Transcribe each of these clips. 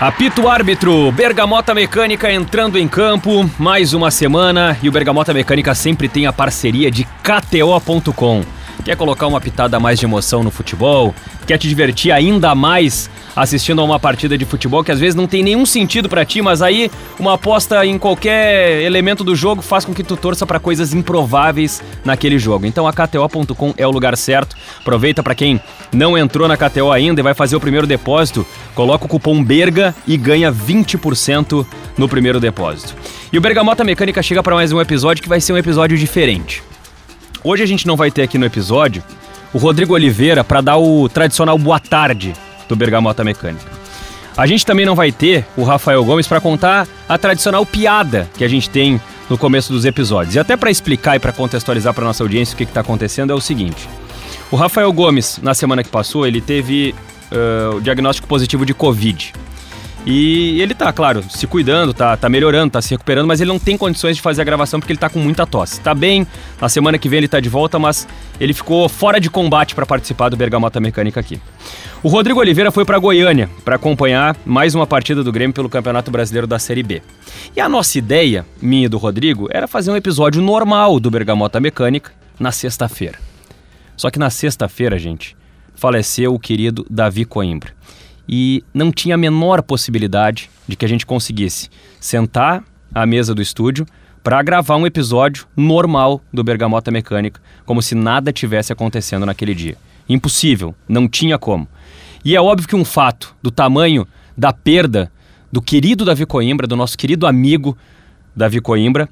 Apito árbitro, Bergamota Mecânica entrando em campo, mais uma semana e o Bergamota Mecânica sempre tem a parceria de KTO.com. Quer colocar uma pitada mais de emoção no futebol? Quer te divertir ainda mais assistindo a uma partida de futebol que às vezes não tem nenhum sentido para ti, mas aí uma aposta em qualquer elemento do jogo faz com que tu torça para coisas improváveis naquele jogo. Então a KTO.com é o lugar certo. Aproveita para quem não entrou na KTO ainda e vai fazer o primeiro depósito, coloca o cupom BERGA e ganha 20% no primeiro depósito. E o Bergamota Mecânica chega para mais um episódio que vai ser um episódio diferente. Hoje a gente não vai ter aqui no episódio o Rodrigo Oliveira para dar o tradicional boa tarde do Bergamota Mecânica. A gente também não vai ter o Rafael Gomes para contar a tradicional piada que a gente tem no começo dos episódios. E até para explicar e para contextualizar para nossa audiência o que está acontecendo é o seguinte: o Rafael Gomes, na semana que passou, ele teve uh, o diagnóstico positivo de Covid. E ele tá, claro, se cuidando, tá, tá melhorando, tá se recuperando, mas ele não tem condições de fazer a gravação porque ele tá com muita tosse. Tá bem, na semana que vem ele tá de volta, mas ele ficou fora de combate para participar do Bergamota Mecânica aqui. O Rodrigo Oliveira foi para Goiânia para acompanhar mais uma partida do Grêmio pelo Campeonato Brasileiro da Série B. E a nossa ideia, minha e do Rodrigo, era fazer um episódio normal do Bergamota Mecânica na sexta-feira. Só que na sexta-feira, gente, faleceu o querido Davi Coimbra e não tinha a menor possibilidade de que a gente conseguisse sentar à mesa do estúdio para gravar um episódio normal do Bergamota Mecânica, como se nada tivesse acontecendo naquele dia. Impossível, não tinha como. E é óbvio que um fato do tamanho da perda do querido Davi Coimbra, do nosso querido amigo Davi Coimbra,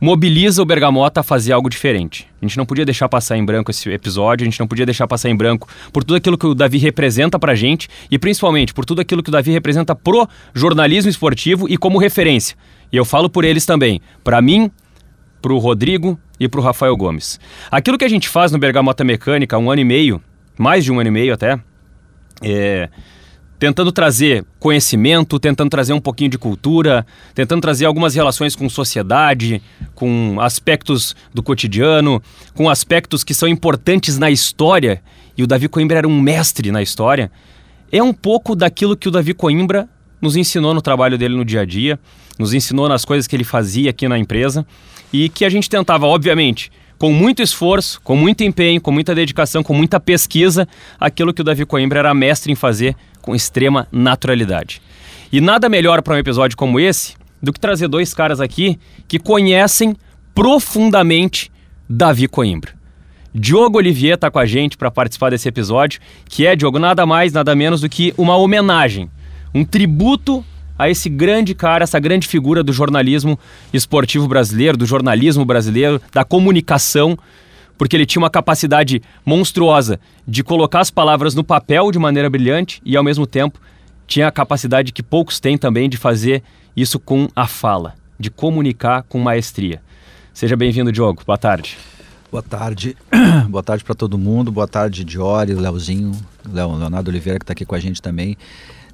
mobiliza o Bergamota a fazer algo diferente. A gente não podia deixar passar em branco esse episódio, a gente não podia deixar passar em branco por tudo aquilo que o Davi representa pra gente e principalmente por tudo aquilo que o Davi representa pro jornalismo esportivo e como referência. E eu falo por eles também, para mim, pro Rodrigo e pro Rafael Gomes. Aquilo que a gente faz no Bergamota Mecânica há um ano e meio, mais de um ano e meio até, é tentando trazer conhecimento, tentando trazer um pouquinho de cultura, tentando trazer algumas relações com sociedade, com aspectos do cotidiano, com aspectos que são importantes na história, e o Davi Coimbra era um mestre na história, é um pouco daquilo que o Davi Coimbra nos ensinou no trabalho dele no dia a dia, nos ensinou nas coisas que ele fazia aqui na empresa, e que a gente tentava, obviamente, com muito esforço, com muito empenho, com muita dedicação, com muita pesquisa, aquilo que o Davi Coimbra era mestre em fazer com extrema naturalidade. E nada melhor para um episódio como esse do que trazer dois caras aqui que conhecem profundamente Davi Coimbra. Diogo Olivier está com a gente para participar desse episódio, que é, Diogo, nada mais, nada menos do que uma homenagem, um tributo a esse grande cara, essa grande figura do jornalismo esportivo brasileiro, do jornalismo brasileiro, da comunicação, porque ele tinha uma capacidade monstruosa de colocar as palavras no papel de maneira brilhante e, ao mesmo tempo, tinha a capacidade que poucos têm também de fazer isso com a fala, de comunicar com maestria. Seja bem-vindo, Diogo. Boa tarde. Boa tarde. Boa tarde para todo mundo. Boa tarde, Diori, Leozinho, Leonardo Oliveira, que está aqui com a gente também.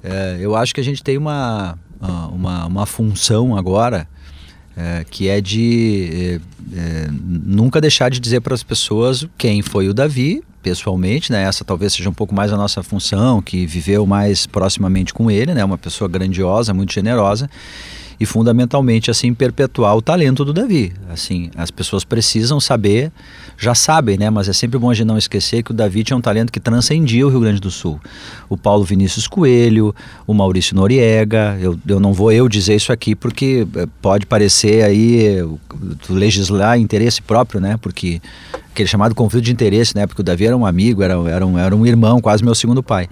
É, eu acho que a gente tem uma, uma, uma função agora é, que é de é, é, nunca deixar de dizer para as pessoas quem foi o Davi, pessoalmente, né? Essa talvez seja um pouco mais a nossa função, que viveu mais proximamente com ele, né? Uma pessoa grandiosa, muito generosa e fundamentalmente assim perpetuar o talento do Davi. Assim, as pessoas precisam saber, já sabem, né, mas é sempre bom a gente não esquecer que o Davi tinha um talento que transcendia o Rio Grande do Sul. O Paulo Vinícius Coelho, o Maurício Noriega, eu, eu não vou eu dizer isso aqui porque eh, pode parecer aí legislar interesse próprio, né, porque aquele chamado conflito de interesse, né, porque o Davi era um amigo, era, era, um, era um irmão, quase meu segundo pai.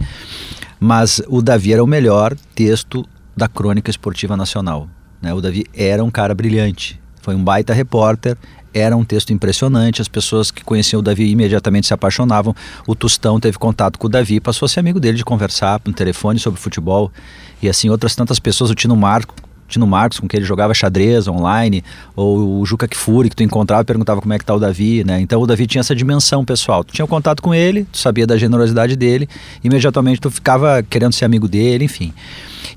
Mas o Davi era o melhor texto da crônica esportiva nacional. Né? O Davi era um cara brilhante, foi um baita repórter, era um texto impressionante, as pessoas que conheciam o Davi imediatamente se apaixonavam. O Tostão teve contato com o Davi, passou a ser amigo dele de conversar no telefone sobre futebol. E assim, outras tantas pessoas, o Tino Marco, Tino Marcos, com quem ele jogava xadrez online, ou o Juca Kfouri, que tu encontrava e perguntava como é que tá o Davi, né? Então o Davi tinha essa dimensão pessoal. Tu tinha um contato com ele, tu sabia da generosidade dele, imediatamente tu ficava querendo ser amigo dele, enfim.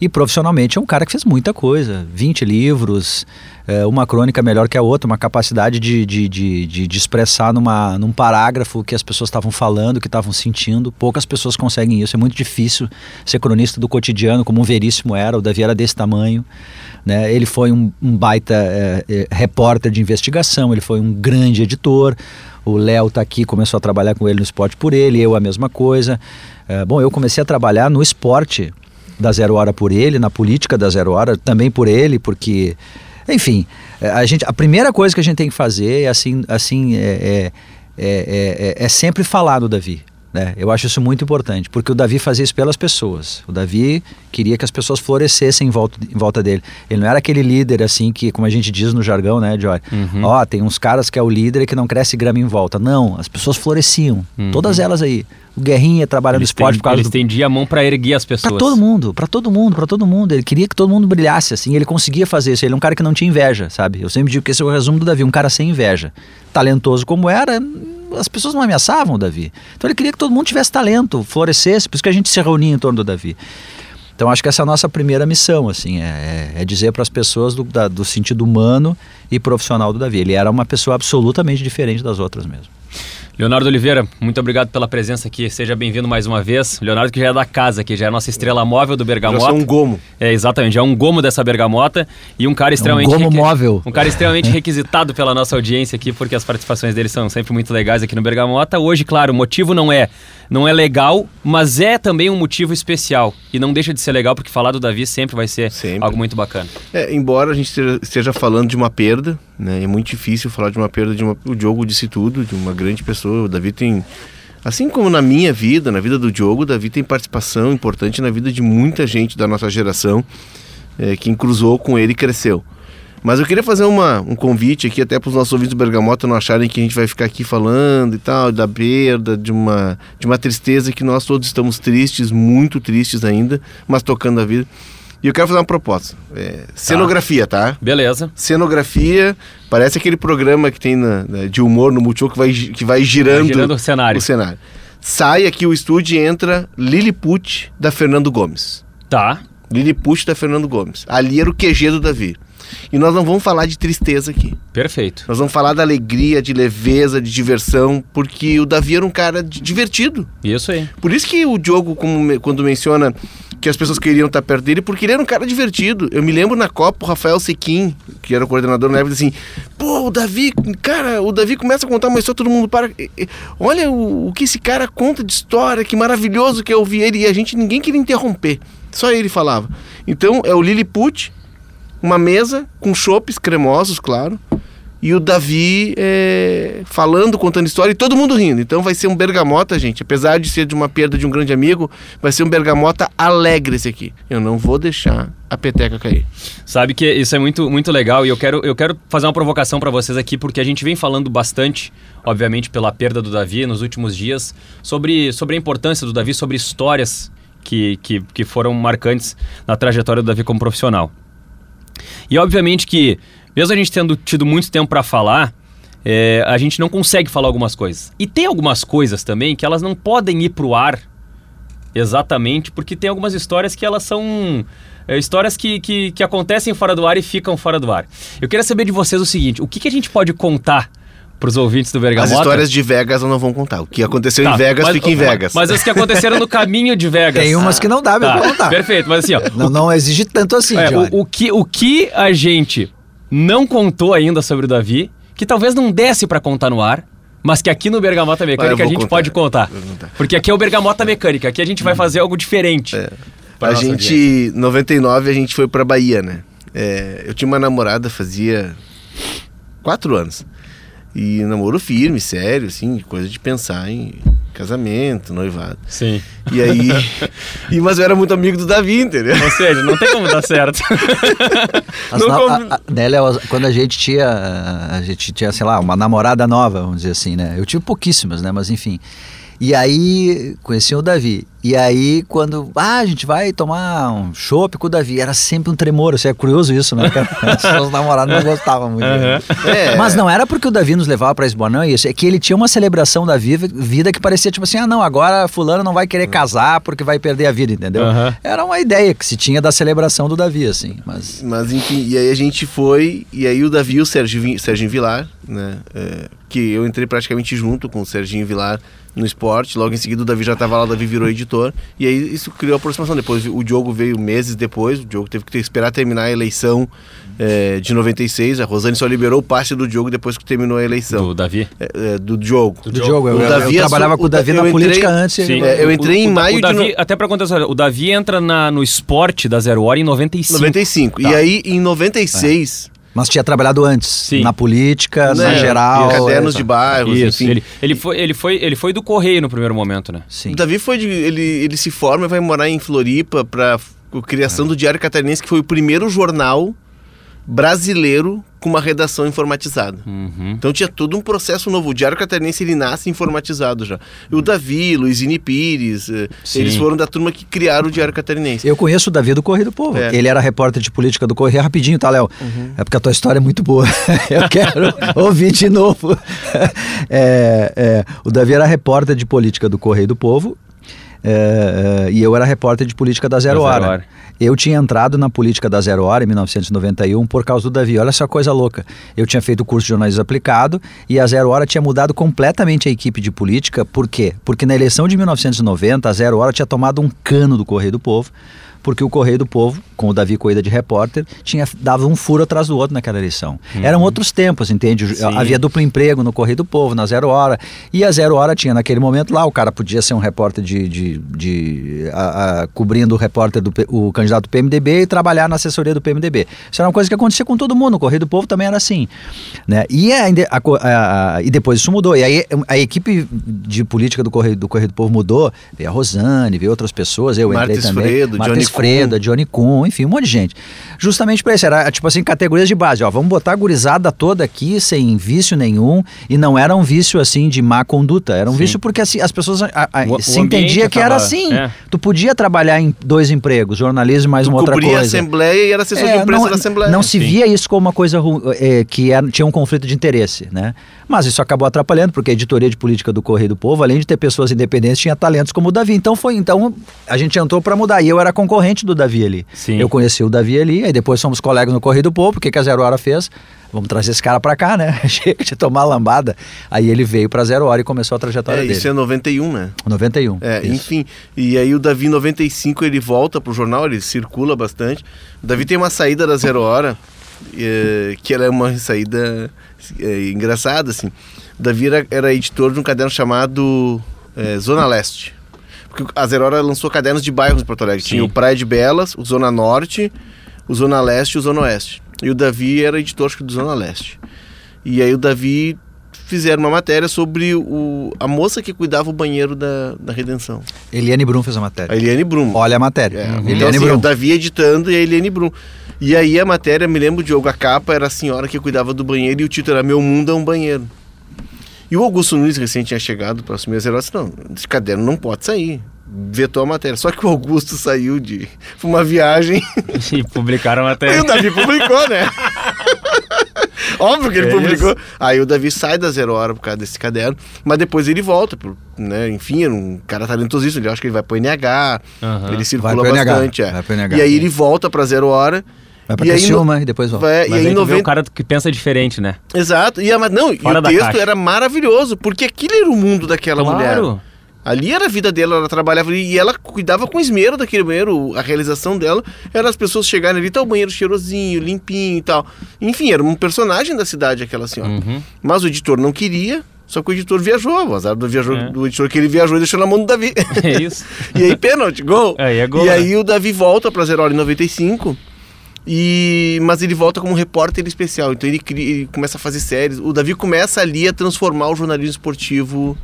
E profissionalmente é um cara que fez muita coisa, 20 livros, é, uma crônica melhor que a outra, uma capacidade de, de, de, de, expressar numa, num parágrafo o que as pessoas estavam falando, o que estavam sentindo. Poucas pessoas conseguem isso, é muito difícil ser cronista do cotidiano, como um Veríssimo era, o Davi era desse tamanho. Né? Ele foi um, um baita é, é, repórter de investigação, ele foi um grande editor. O Léo está aqui, começou a trabalhar com ele no Esporte por ele, eu a mesma coisa. É, bom, eu comecei a trabalhar no esporte da Zero Hora por ele, na política da Zero Hora também por ele, porque, enfim, é, a, gente, a primeira coisa que a gente tem que fazer é assim, assim é, é, é, é sempre falar do Davi. Né? Eu acho isso muito importante, porque o Davi fazia isso pelas pessoas. O Davi queria que as pessoas florescessem em volta, em volta dele. Ele não era aquele líder assim que, como a gente diz no jargão, né, Joy? Uhum. Ó, tem uns caras que é o líder e que não cresce grama em volta. Não, as pessoas floresciam. Uhum. Todas elas aí. O Guerrinha trabalhando no esporte por causa Ele estendia a mão para erguer as pessoas. Para todo mundo, para todo mundo, para todo mundo. Ele queria que todo mundo brilhasse assim, ele conseguia fazer isso. Ele é um cara que não tinha inveja, sabe? Eu sempre digo que esse é o resumo do Davi, um cara sem inveja. Talentoso como era, as pessoas não ameaçavam o Davi. Então ele queria que todo mundo tivesse talento, florescesse, por isso que a gente se reunia em torno do Davi. Então acho que essa é a nossa primeira missão, assim, é, é dizer para as pessoas do, da, do sentido humano e profissional do Davi. Ele era uma pessoa absolutamente diferente das outras mesmo. Leonardo Oliveira, muito obrigado pela presença aqui. Seja bem-vindo mais uma vez. Leonardo que já é da casa aqui, já é a nossa estrela móvel do Bergamota. Já é um gomo. É, exatamente, é um gomo dessa Bergamota e um cara extremamente... É um gomo requ... móvel. Um cara extremamente requisitado pela nossa audiência aqui, porque as participações dele são sempre muito legais aqui no Bergamota. Hoje, claro, o motivo não é não é legal, mas é também um motivo especial. E não deixa de ser legal, porque falar do Davi sempre vai ser sempre. algo muito bacana. É, embora a gente esteja falando de uma perda, né? É muito difícil falar de uma perda de uma. O Diogo disse tudo, de uma grande pessoa. O Davi tem. Assim como na minha vida, na vida do Diogo, o Davi tem participação importante na vida de muita gente da nossa geração é, que cruzou com ele e cresceu. Mas eu queria fazer uma, um convite aqui, até para os nossos ouvintes do Bergamota não acharem que a gente vai ficar aqui falando e tal, da perda, de uma, de uma tristeza que nós todos estamos tristes, muito tristes ainda, mas tocando a vida. E eu quero fazer uma proposta. É, cenografia, tá? Beleza. Cenografia, parece aquele programa que tem na, na, de humor no Multishow que vai, que vai girando, vai girando o cenário. o cenário. Sai aqui o estúdio e entra Lilliput da Fernando Gomes. Tá. Lilliput da Fernando Gomes. Ali era o QG do Davi. E nós não vamos falar de tristeza aqui. Perfeito. Nós vamos falar da alegria, de leveza, de diversão, porque o Davi era um cara divertido. Isso aí. Por isso que o Diogo, como, quando menciona que as pessoas queriam estar perto dele, porque ele era um cara divertido. Eu me lembro na Copa, o Rafael Sequim, que era o coordenador na época, assim, pô, o Davi, cara, o Davi começa a contar uma história, todo mundo para. Olha o, o que esse cara conta de história, que maravilhoso que eu ouvi ele, e a gente, ninguém queria interromper. Só ele falava. Então, é o Lilliput, uma mesa com chopes cremosos, claro, e o Davi é, falando, contando história e todo mundo rindo. Então vai ser um bergamota, gente. Apesar de ser de uma perda de um grande amigo, vai ser um bergamota alegre esse aqui. Eu não vou deixar a peteca cair. Sabe que isso é muito, muito legal e eu quero, eu quero fazer uma provocação para vocês aqui, porque a gente vem falando bastante, obviamente, pela perda do Davi nos últimos dias, sobre, sobre a importância do Davi, sobre histórias que, que, que foram marcantes na trajetória do Davi como profissional. E obviamente que, mesmo a gente tendo tido muito tempo para falar, é, a gente não consegue falar algumas coisas. E tem algumas coisas também que elas não podem ir pro ar exatamente, porque tem algumas histórias que elas são é, histórias que, que, que, acontecem fora do ar e ficam fora do ar. Eu queria saber de vocês o seguinte: o que, que a gente pode contar os ouvintes do Bergamota. As histórias de Vegas eu não vou contar. O que aconteceu tá, em Vegas mas, fica em Vegas. Mas, mas as que aconteceram no caminho de Vegas. Tem umas que não dá tá, pra contar. Perfeito, mas assim, ó. Não, não exige tanto assim, é, o, o, que, o que a gente não contou ainda sobre o Davi, que talvez não desse para contar no ar, mas que aqui no Bergamota Mecânica a gente contar, pode contar. Porque aqui é o Bergamota Mecânica, aqui a gente vai fazer algo diferente. É. A gente, em 99, a gente foi pra Bahia, né? É, eu tinha uma namorada, fazia quatro anos. E namoro firme, sério, assim, coisa de pensar em casamento, noivado. Sim. E aí. e, mas eu era muito amigo do Davi, entendeu? Ou seja, não tem como dar certo. não como... a, a, Nélia, quando a gente tinha. A gente tinha, sei lá, uma namorada nova, vamos dizer assim, né? Eu tive pouquíssimas, né? Mas enfim. E aí conheci o Davi. E aí, quando. Ah, a gente vai tomar um chopp com o Davi. Era sempre um tremor. Assim, é curioso isso, né? As seus namorados não gostavam muito. Uhum. É. Mas não era porque o Davi nos levava pra Esboa, não é isso. É que ele tinha uma celebração da vida, vida que parecia tipo assim: ah, não, agora Fulano não vai querer casar porque vai perder a vida, entendeu? Uhum. Era uma ideia que se tinha da celebração do Davi, assim. Mas. Mas enfim, e aí a gente foi, e aí o Davi e o Serginho, Serginho Vilar, né? é, que eu entrei praticamente junto com o Serginho Vilar no esporte. Logo em seguida o Davi já estava lá, o Davi virou editor. E aí isso criou a aproximação. Depois o Diogo veio meses depois, o Diogo teve que ter- esperar terminar a eleição é, de 96. A Rosane só liberou o passe do Diogo depois que terminou a eleição. Do Davi? É, é, do Diogo. Do Diogo, eu, O eu- Davi eu é trabalhava com o Davi eu na entrei- política antes. Sim, ele- é, eu entrei em o, maio o de Davi, no- Até pra contextualizar, o Davi entra na, no esporte da Zero Hora em 95. 95. Tá. E aí em 96. Mas tinha trabalhado antes, Sim. na política, na né, geral. Cadernos essa- de bairros, Isso, enfim. ele, ele, foi, ele, foi, ele foi do Correio no primeiro momento, né? Sim. O Davi foi de, ele, ele se forma e vai morar em Floripa para a criação do Diário Catarinense, que foi o primeiro jornal brasileiro com uma redação informatizada. Uhum. Então tinha todo um processo novo. O Diário Catarinense ele nasce informatizado já. O Davi, Luizine Pires, eh, Sim. eles foram da turma que criaram o Diário Catarinense. Eu conheço o Davi do Correio do Povo. É. Ele era repórter de política do Correio. Rapidinho, tá, Léo? É porque a tua história é muito boa. Eu quero ouvir de novo. É, é, o Davi era repórter de política do Correio do Povo. É, é, e eu era repórter de política da Zero, Da Zero Hora. Hora. Eu tinha entrado na política da Zero Hora em 1991 por causa do Davi. Olha essa coisa louca. Eu tinha feito o curso de jornalismo aplicado e a Zero Hora tinha mudado completamente a equipe de política. Por quê? Porque na eleição de 1990, a Zero Hora tinha tomado um cano do Correio do Povo, porque o Correio do Povo, com o Davi Coida de repórter, tinha dava um furo atrás do outro naquela eleição. Eram outros tempos, entende? Sim. Havia duplo emprego no Correio do Povo, na Zero Hora. E a Zero Hora tinha naquele momento lá, o cara podia ser um repórter de. de, de a- a- cobrindo o repórter do o candidato do PMDB e trabalhar na assessoria do PMDB. Isso era uma coisa que acontecia com todo mundo. No Correio do Povo também era assim. Né? E, ainda, a a- e depois isso mudou. E aí a equipe de política do Correio do, Correio do Povo mudou. Veio a Rosane, veio outras pessoas. Eu Marta entrei também. Esfredo, Marta Johnny Esfredo, Johnny Kuhn, enfim, um monte de gente. Justamente para isso, era tipo assim, categorias de base, ó, vamos botar a gurizada toda aqui sem vício nenhum, e não era um vício assim de má conduta, era um Sim. vício porque assim, as pessoas a- a- O- se entendia que era assim. é. Tu podia trabalhar em dois empregos, jornalismo e mais Tu uma outra cobria a coisa. Assembleia e era assessor de É, imprensa não, da Assembleia. não se Sim. via isso como uma coisa é, que era- tinha um conflito de interesse, né? Mas isso acabou atrapalhando, porque a editoria de política do Correio do Povo, além de ter pessoas independentes, tinha talentos como o Davi. Então foi, então a gente entrou para mudar. E eu era concorrente do Davi ali. Sim. Eu conheci o Davi ali, aí depois fomos colegas no Correio do Povo. O que, que a Zero Hora fez? Vamos trazer esse cara para cá, né? Chega de tomar lambada. Aí ele veio para Zero Hora e começou a trajetória É, dele. isso é 91, né? 91. É, isso. enfim. E aí o Davi, em 95, ele volta pro jornal, ele circula bastante. O Davi tem uma saída da Zero Hora, eh, que ela é uma saída eh, engraçada, assim. O Davi era, era editor de um caderno chamado eh, Zona Leste. Porque a Zero Hora lançou cadernos de bairros em Porto Alegre. Sim. Tinha o Praia de Belas, o Zona Norte, o Zona Leste e o Zona Oeste. E o Davi era editor, acho que do Zona Leste. E aí o Davi fizeram uma matéria sobre o, a moça que cuidava o banheiro da, da Redenção. Eliane Brum fez a matéria. A Eliane Brum. Olha a matéria. É, Eliane Então, assim, Brum. o Davi editando e a Eliane Brum. E aí a matéria, me lembro, Diogo, a capa era a senhora que cuidava do banheiro e o título era Meu Mundo é um Banheiro. E o Augusto Nunes recém tinha chegado para assumir as heróis, não, esse caderno não pode sair. Vetou a matéria. Só que o Augusto saiu de foi uma viagem E publicaram e até. o Davi publicou, né? Óbvio que ele É publicou. Aí o Davi sai da Zero Hora por causa desse caderno, mas depois ele volta, por, né? Enfim, era um cara talentosíssimo. Ele acha que ele vai pro NH, Aham. ele circula Vai pro NH, bastante. é. vai pro NH. E aí ele volta pra Zero Hora. Vai pra e aí Criciúma e depois volta. Vai, e Mas aí aí em tu vê 90... um cara que pensa diferente, né? Exato. E, a, mas não, e Fora o da texto caixa. era maravilhoso, porque aquilo era o mundo daquela mulher. Claro. Ali era a vida dela, ela trabalhava ali e ela cuidava com esmero daquele banheiro. A realização dela era as pessoas chegarem ali, tá o banheiro cheirosinho, limpinho e tal. Enfim, era um personagem da cidade aquela senhora. Uhum. Mas o editor não queria, só que o editor viajou. O azar do, viajou, É. do editor que ele viajou e deixou na mão do Davi. É isso. e aí, pênalti, gol. Aí é gol, e né? aí o Davi volta pra Zero Hora em 95. E, mas ele volta como repórter especial, então ele, cria- ele começa a fazer séries. O Davi começa ali a transformar o jornalismo esportivo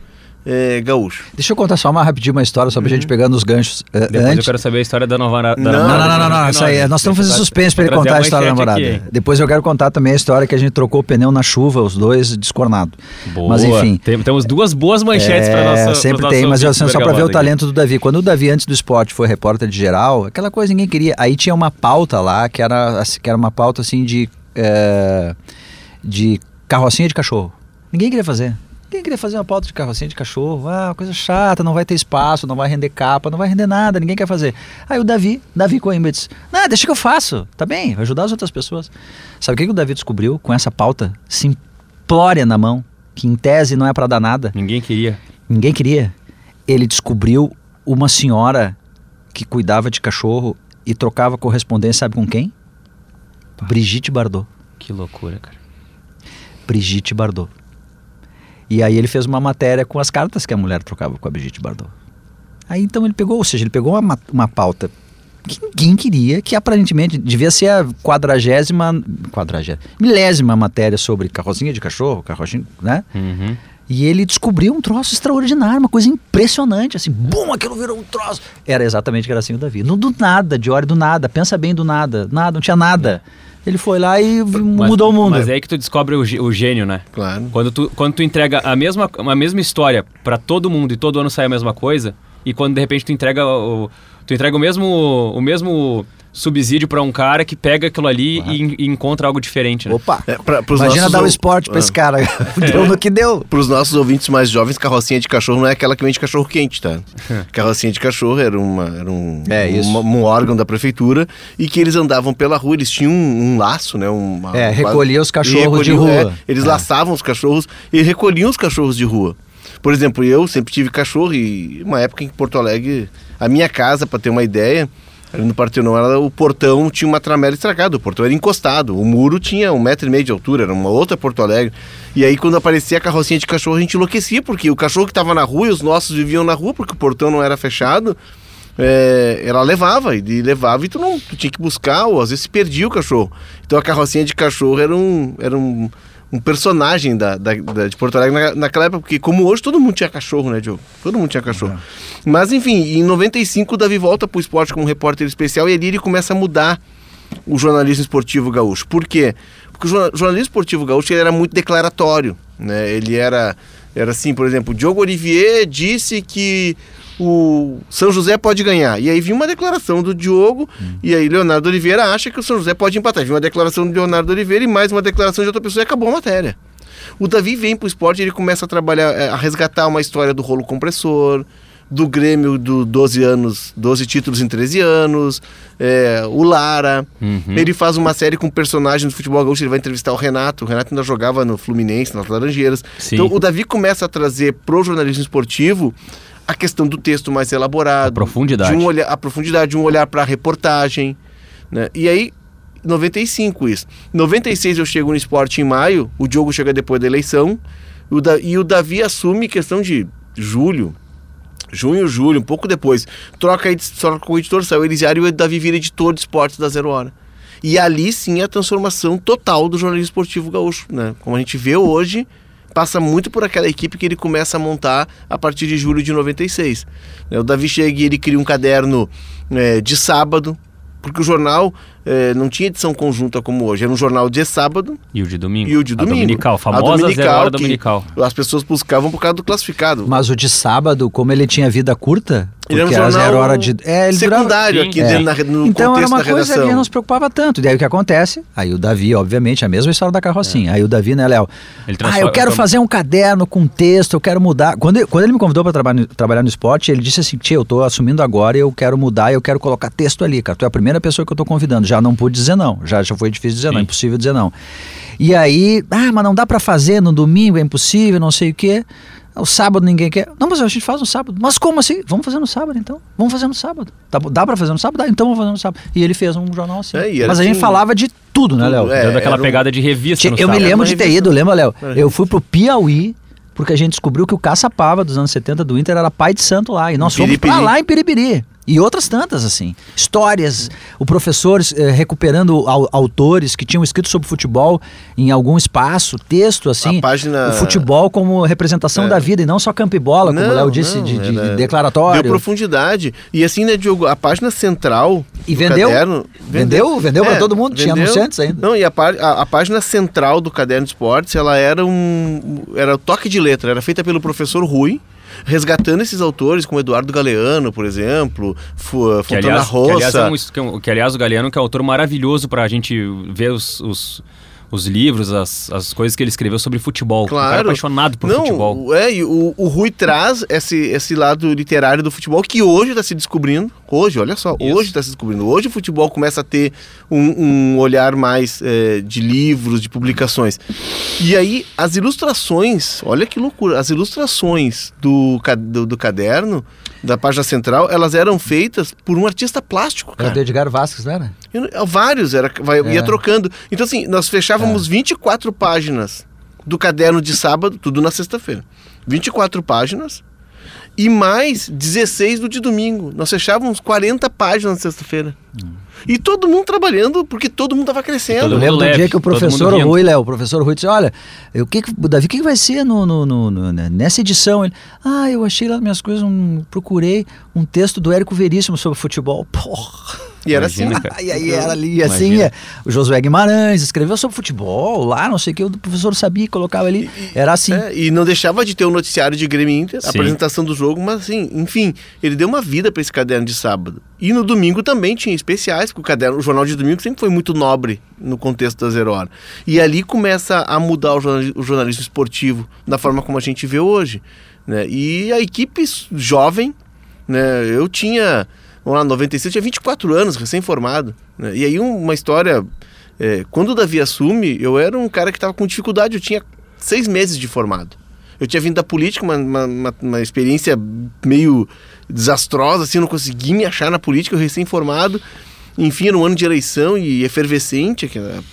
é, gaúcho. Deixa eu contar só uma rapidinho uma história, só pra gente pegando os ganchos. eh, Depois antes. eu quero saber a história da nova da Não, Não, namorada. não, não, não, não, isso aí, nós estamos fazendo suspense pra ele contar a história da namorada. aqui. Depois eu quero contar também a história que a gente trocou o pneu na chuva, os dois descornados. Boa. Mas enfim. Tem- temos duas boas manchetes É, pra nossa sempre tem, mas eu, só pra ver o talento do Davi. Quando o Davi, antes do esporte, foi repórter de geral, aquela coisa ninguém queria. Aí tinha uma pauta lá, que era, assim, que era uma pauta assim de. eh, de carrocinha de cachorro. Ninguém queria fazer. Ninguém queria fazer uma pauta de carrocinha de cachorro. Ah, coisa chata, não vai ter espaço, não vai render capa, não vai render nada, ninguém quer fazer. Aí o Davi, Davi Coimbra disse: Não, deixa que eu faço, tá bem, vai ajudar as outras pessoas. Sabe o que, que o Davi descobriu com essa pauta simplória na mão, que em tese não é pra dar nada? Ninguém queria. Ninguém queria. Ele descobriu uma senhora que cuidava de cachorro e trocava correspondência, sabe com quem? Brigitte Bardot. Que loucura, cara. Brigitte Bardot. E aí ele fez uma matéria com as cartas que a mulher trocava com a Brigitte Bardot. Aí então ele pegou, ou seja, ele pegou uma, ma- uma pauta que ninguém queria, que aparentemente devia ser a quadragésima, quadragésima, milésima matéria sobre carrocinha de cachorro, carrocinha, né? Uhum. E ele descobriu um troço extraordinário, uma coisa impressionante, assim, bum, aquilo virou um troço. Era exatamente o que era assim o Davi. No, do nada, de hora do nada, pensa bem do nada, nada, não tinha nada. Ele foi lá e Mas- mudou o mundo. Mas é aí que tu descobre o, o gênio, né? Claro. Quando tu, quando tu entrega a mesma, a mesma história pra todo mundo e todo ano sai a mesma coisa, e quando de repente tu entrega o, tu entrega o mesmo, o mesmo subsídio pra um cara que pega aquilo ali e, e encontra algo diferente, né? Opa! É, pra- pros Imagina nossos dar o ou- esporte pra Ah. esse cara. deu no que deu. Para os nossos ouvintes mais jovens, carrocinha de cachorro não é aquela que vende cachorro quente, tá? carrocinha de cachorro era, uma, era um, É, uma- um órgão da prefeitura e que eles andavam pela rua, eles tinham um, um laço, né? Uma, É, recolhia os cachorros de recolhiam, rua. é, eles É. laçavam os cachorros e recolhiam os cachorros de rua. Por exemplo, eu sempre tive cachorro e uma época em Porto Alegre, a minha casa, para ter uma ideia, ali no Partenon, era, o portão tinha uma tramela estragada, o portão era encostado, o muro tinha um metro e meio de altura, era uma outra Porto Alegre. E aí quando aparecia a carrocinha de cachorro a gente enlouquecia, porque o cachorro que estava na rua e os nossos viviam na rua, porque o portão não era fechado, é, ela levava, e levava e tu não tu tinha que buscar, ou às vezes se perdia o cachorro. Então a carrocinha de cachorro era um, era um, um personagem da, da- da- de Porto Alegre na- naquela época, porque como hoje todo mundo tinha cachorro, né, Diogo? Todo mundo tinha cachorro. Mas enfim, em 95 o Davi volta pro esporte como repórter especial e ali ele começa a mudar o jornalismo esportivo gaúcho. Por quê? Porque o jorna- jornalismo esportivo gaúcho ele era muito declaratório, né? Ele era era assim, por exemplo, Diogo Olivier disse que o São José pode ganhar. E aí vinha uma declaração do Diogo, e aí Leonardo Oliveira acha que o São José pode empatar. Vinha uma declaração do Leonardo Oliveira e mais uma declaração de outra pessoa e acabou a matéria. O Davi vem pro esporte e ele começa a trabalhar, eh, a resgatar uma história do rolo compressor, do Grêmio do 12 anos, 12 títulos em 13 anos, eh, o Lara. Uhum. Ele faz uma série com personagens do futebol gaúcho, ele vai entrevistar o Renato. O Renato ainda jogava no Fluminense, nas Laranjeiras. Sim. Então o Davi começa a trazer pro jornalismo esportivo a questão do texto mais elaborado, A profundidade. de um olhar, a profundidade, de um olhar para a reportagem, né? E aí 95 isso. 96 eu chego no esporte em maio, o Diogo chega depois da eleição, o Da- e o Davi assume questão de julho, junho, julho, um pouco depois. Troca, troca o editor, saiu o Elisiário e o Davi vira editor de esportes da Zero Hora. E ali sim a transformação total do jornalismo esportivo gaúcho, né? Como a gente vê hoje, passa muito por aquela equipe que ele começa a montar a partir de julho de 96. né? O Davi chega e ele cria um caderno eh, de sábado, porque o jornal eh, não tinha edição conjunta como hoje, era um jornal de sábado E o de domingo. e o de A domingo. dominical, A famosa zero hora que dominical. As pessoas buscavam por causa do classificado. Mas o de sábado, como ele tinha vida curta, Ele era um porque a jornal zero hora de. É, ele durava- secundário Sim. aqui É. dentro na, no Então era uma da coisa que não se preocupava tanto. Daí o que acontece? Aí o Davi, obviamente, a mesma história da carrocinha. Aí o Davi, né, Léo? Ah, eu quero fazer um caderno com texto, eu quero mudar. Quando, ele- quando ele me convidou para trabalhar, no- trabalhar no esporte, ele disse assim: Tia, eu tô assumindo agora e eu quero mudar, eu quero colocar texto ali, cara. Tu é a primeira pessoa que eu tô convidando. Já não pude dizer não. Já, já foi difícil dizer não, Sim. impossível dizer não. E aí, ah, mas não dá para fazer no domingo, é impossível, não sei o quê. O sábado ninguém quer. Não, mas a gente faz no sábado. Mas como assim? Vamos fazer no sábado então. Vamos fazer no sábado. Dá, dá para fazer no sábado? Dá, então vamos fazer no sábado. E ele fez um jornal assim. É, mas a gente assim, falava de tudo, né, Léo? É, Dando aquela era um- pegada de revista eu me sábado. lembro Uma de ter ido, lembra, Léo? Eu fui pro Piauí, porque a gente descobriu que o Caça-Pava dos anos 70 do Inter era pai de santo lá. E nós Em fomos pra lá em Piripiri. E outras tantas, assim. Histórias, o professor eh, recuperando au- autores que tinham escrito sobre futebol em algum espaço, texto, assim. A página- O futebol como representação É. da vida e não só campo e bola, como o Léo disse, não, de, de- era- de declaratório. Deu profundidade. E assim, né, Diogo, a página central E vendeu? caderno... Vendeu? Vendeu pra todo mundo? Tinha anunciantes ainda. Não, e a, a- a página central do Caderno de Esportes, ela era um... Era o toque de letra. Era feita pelo professor Rui, resgatando esses autores, como Eduardo Galeano, por exemplo, Que Fontana aliás, que, aliás Rossa. é um que, um- aliás, o Galeano que é um autor maravilhoso pra gente ver os, os, os livros, as, as coisas que ele escreveu sobre futebol. Um cara Claro. apaixonado por Não, futebol. É, e o, o Rui traz esse, esse lado literário do futebol que hoje está se descobrindo. Hoje, olha só, Isso. hoje está se descobrindo. Hoje o futebol começa a ter um, um olhar mais é, de livros, de publicações. E aí, as ilustrações, olha que loucura, as ilustrações do, do, do caderno, da página central, elas eram feitas por um artista plástico, Era cara. do Edgar Vasquez, não era? Eu não- Vários, era, vai, É. ia trocando. Então, assim, nós fechávamos 24 páginas do caderno de sábado, tudo na sexta-feira. 24 páginas e mais 16 do de domingo. Nós fechávamos 40 páginas na sexta-feira. E todo mundo trabalhando, porque todo mundo estava crescendo. todo Eu lembro do dia que o professor. Rui, Léo, o professor Rui disse, olha, o que, que- Davi, o que, que vai ser no, no- no- no- né, nessa edição? Ele, ah, eu achei lá minhas coisas, um- procurei um texto do Érico Veríssimo sobre futebol. Porra! E era Imagina, assim. cara. E aí era ali, assim, Imagina. é, o Josué Guimarães escreveu sobre futebol lá, não sei o que, o professor sabia, colocava ali, era assim. É, e não deixava de ter o noticiário de Grêmio Inter, a Sim. apresentação do jogo, mas assim, enfim, ele deu uma vida para esse caderno de sábado. E no domingo também tinha especiais, porque o caderno, o jornal de domingo sempre foi muito nobre no contexto da Zero Hora. E ali começa a mudar o, jornali- o jornalismo esportivo da forma como a gente vê hoje. Né? E a equipe jovem, né? eu tinha, vamos lá, 96, tinha 24 anos, recém-formado. Né? E aí um- uma história, é, quando o Davi assume, eu era um cara que estava com dificuldade, eu tinha seis meses de formado. Eu tinha vindo da política, uma, uma, uma- uma experiência meio desastrosa, assim, eu não consegui me achar na política, eu recém-formado. Enfim, era um ano de eleição e efervescente,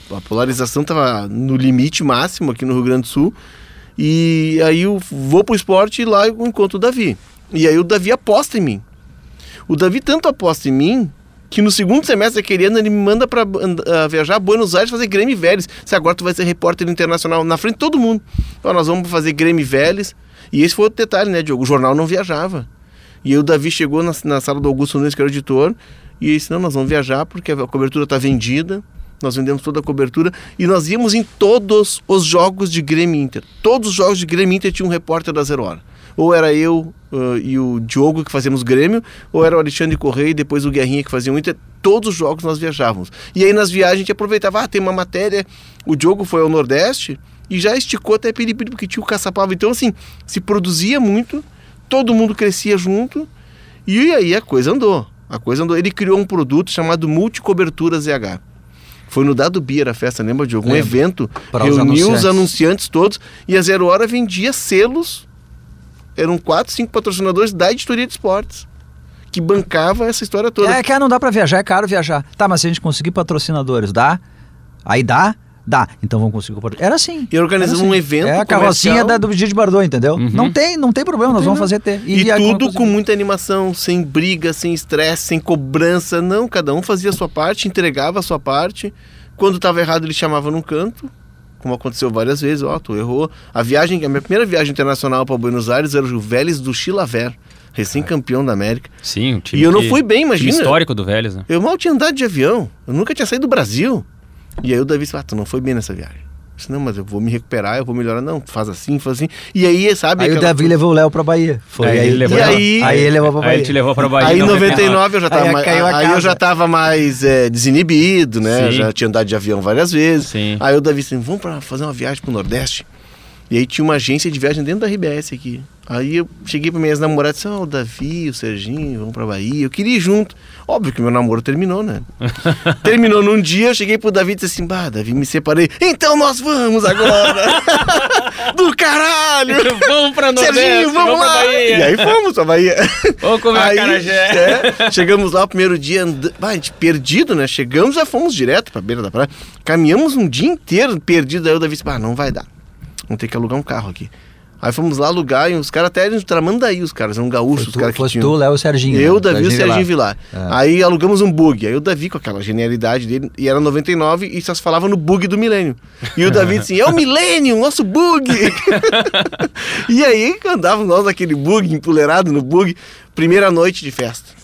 a polarização estava no limite máximo aqui no Rio Grande do Sul. E aí eu vou pro esporte e lá eu encontro o Davi. E aí o Davi aposta em mim. O Davi tanto aposta em mim que no segundo semestre daquele ano ele me manda para viajar a Buenos Aires fazer Grêmio Vélez. Se agora tu vai ser repórter internacional na frente de todo mundo. Então nós vamos fazer Grêmio Vélez. E esse foi outro detalhe, né, Diogo? O jornal não viajava. E aí o Davi chegou na, na sala do Augusto Nunes, que era o editor, e ele disse, não, nós vamos viajar porque a cobertura está vendida. Nós vendemos toda a cobertura e nós íamos em todos os jogos de Grêmio Inter. Todos os jogos de Grêmio Inter tinha um repórter da Zero Hora. Ou era eu uh, e o Diogo que fazíamos Grêmio, ou era o Alexandre Correia e depois o Guerrinha que fazia o Inter. Todos os jogos nós viajávamos. E aí nas viagens a gente aproveitava, ah, tem uma matéria. O Diogo foi ao Nordeste e já esticou até Piripiri, porque tinha o Caçapava. Então, assim, se produzia muito, todo mundo crescia junto, e aí a coisa andou. A coisa andou. Ele criou um produto chamado Multicobertura ZH. Foi no Dado Beer a festa, lembra, Diogo? Um Lembro. evento, Para os reuniu anunciantes. os anunciantes todos e a Zero Hora vendia selos. Eram quatro, cinco patrocinadores da editoria de esportes que bancava essa história toda. É que ah, não dá pra viajar, é caro viajar. Tá, mas se a gente conseguir patrocinadores, dá? Aí dá? Dá. Então vamos conseguir o patro- Era assim. E organizamos Era um assim. evento É a carrocinha da, do Didi Bardot, entendeu? Uhum. Não tem, não tem problema, nós vamos fazer ter. E, aí tudo com muita animação, sem briga, sem estresse, sem cobrança. Não, cada um fazia a sua parte, entregava a sua parte. Quando estava errado, ele chamava num canto, como aconteceu várias vezes. Ó, tu errou. A viagem, a minha primeira viagem internacional para Buenos Aires era o Vélez do Chilaver, recém-campeão da América. Sim, um time E eu não que- fui bem, time imagina. histórico do Vélez, né? Eu mal tinha andado de avião, eu nunca tinha saído do Brasil. E aí o Davi disse: Ah, tu não foi bem nessa viagem. Eu disse, não, mas eu vou me recuperar, eu vou melhorar. Não, faz assim, faz assim. E aí, sabe. Aí o Davi levou o Léo pra Bahia. Foi Aí aí, ele levou E aí- aí ele levou pra Aí Bahia. ele te levou pra Bahia. Aí em não, 99 eu já tava Aí mais, caiu a aí eu já tava mais é, desinibido, né? Sim. Já tinha andado de avião várias vezes. Sim. Aí o Davi disse, vamos pra fazer uma viagem pro Nordeste. E aí tinha uma agência de viagem dentro da RBS aqui. Aí eu cheguei pra minha ex-namorada e disse, ó, o Davi, o Serginho, vamos pra Bahia. Eu queria ir junto. Óbvio que meu namoro terminou, né? terminou num dia, eu cheguei pro Davi e disse assim, bah, Davi, me separei. Então nós vamos agora! Do caralho! vamos pra Nordeste, Serginho, vamos, pra lá! Bahia. E aí fomos pra Bahia. Vamos comer Aí, acarajé. é, chegamos lá o primeiro dia, and... bah, a gente perdido, né? Chegamos, já fomos direto pra beira da praia. Caminhamos um dia inteiro perdido. Aí o Davi disse, ah, não vai dar. Vamos ter que alugar um carro aqui. Aí fomos lá alugar e os caras até eram de Tramandaí, os caras, eram gaúchos, os caras que tinham. tu, Léo e o Serginho. Eu, né? Davi e o Serginho Vilar. É. Aí alugamos um bug. Aí o Davi, com aquela genialidade dele, e era 99 e só se falava no bug do milênio. E o Davi disse assim: é o milênio, nosso bug! e aí andávamos nós naquele bug, empoleirado no bug, primeira noite de festa.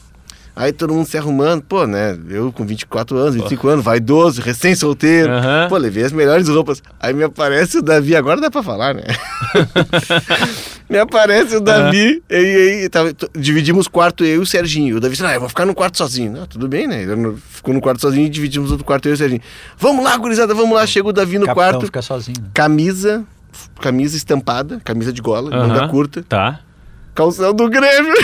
Aí todo mundo se arrumando, pô, né? Eu com 24 anos, 25 anos, vaidoso, recém-solteiro. Aham. Pô, levei as melhores roupas. Aí me aparece o Davi, agora dá pra falar, né? me aparece o Davi, e aí tava- t- dividimos quarto eu e o Serginho. O Davi disse, ah, eu vou ficar no quarto sozinho. Não, tudo bem, né? Ele ficou no quarto sozinho e dividimos outro quarto eu e o Serginho. Vamos lá, gurizada, vamos lá. Chega o Davi no Capitão quarto, fica sozinho. né? camisa, camisa estampada, camisa de gola, manga Aham. curta, Tá. calção do Grêmio.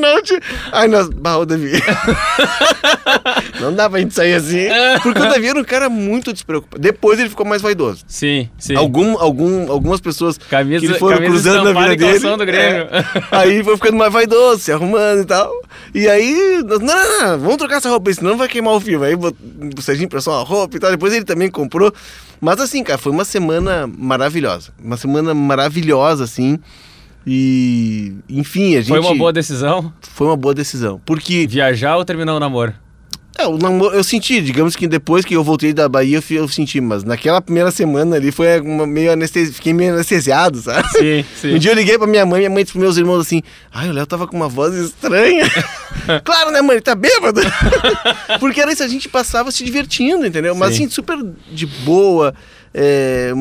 pênalti. Aí nós, bah, ô Davi. Não dá pra gente sair assim. Porque o Davi era um cara muito despreocupado. Depois ele ficou mais vaidoso. Sim, sim. Algum, algum, algumas pessoas Camisa- que foram cruzando na vida dele. do Grêmio. é. aí foi ficando mais vaidoso, se arrumando e tal. E aí, nós, não, não, não, vamos trocar essa roupa senão vai queimar o filme. Aí o Serginho prestou uma roupa e tal. Depois ele também comprou. Mas assim, cara, foi uma semana maravilhosa. Uma semana maravilhosa, assim. E, enfim, a gente. Foi uma boa decisão Foi uma boa decisão. Porque viajar ou terminar o namoro? é, o namoro, eu senti, digamos que depois que eu voltei da Bahia, eu, eu senti, mas naquela primeira semana ali foi uma, meio anestesi... fiquei meio anestesiado, sabe? Sim, sim. Um dia eu liguei pra minha mãe, minha mãe disse pros meus irmãos assim: Ai, o Léo tava com uma voz estranha. claro, né, mãe? Ele tá bêbado. Porque era isso, a gente passava se divertindo, entendeu? Mas Sim. assim, super de boa, é,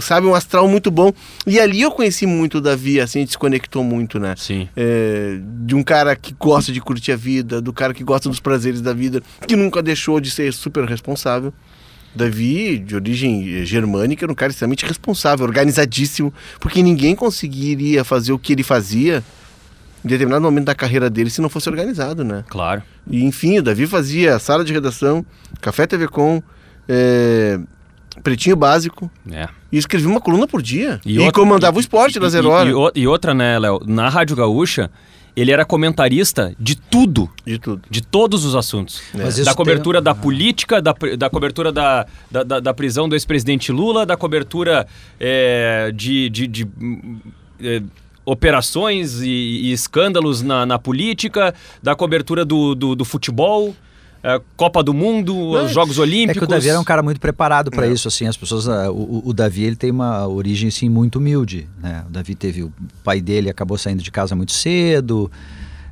sabe, um astral muito bom. E ali eu conheci muito o Davi, assim, a gente se conectou muito, né? Sim. É, de um cara que gosta de curtir a vida, do cara que gosta dos prazeres da vida, que nunca deixou de ser super responsável. Davi, de origem eh, germânica, era um cara extremamente responsável, organizadíssimo, porque ninguém conseguiria fazer o que ele fazia em determinado momento da carreira dele se não fosse organizado, né? Claro. E enfim, o Davi fazia sala de redação, café TV Com, eh, pretinho básico, É. e escrevia uma coluna por dia. E E, outra- comandava o esporte E- da e- Zero e, Hora. e e outra, né, Léo? Na Rádio Gaúcha, ele era comentarista de tudo. De tudo. De todos os assuntos. Mas Da cobertura tem- da política, da, da cobertura da, da, da- da prisão do ex-presidente Lula, da cobertura é, de, de, de, hum, é, operações e, e escândalos na, na política, da cobertura do, do, do futebol, é, Copa do Mundo, os Jogos É Olímpicos. que o Davi era um cara muito preparado para É. isso, assim, as pessoas, ah, o, o- Davi ele tem uma origem assim muito humilde, né? O Davi teve o pai dele acabou saindo de casa muito cedo.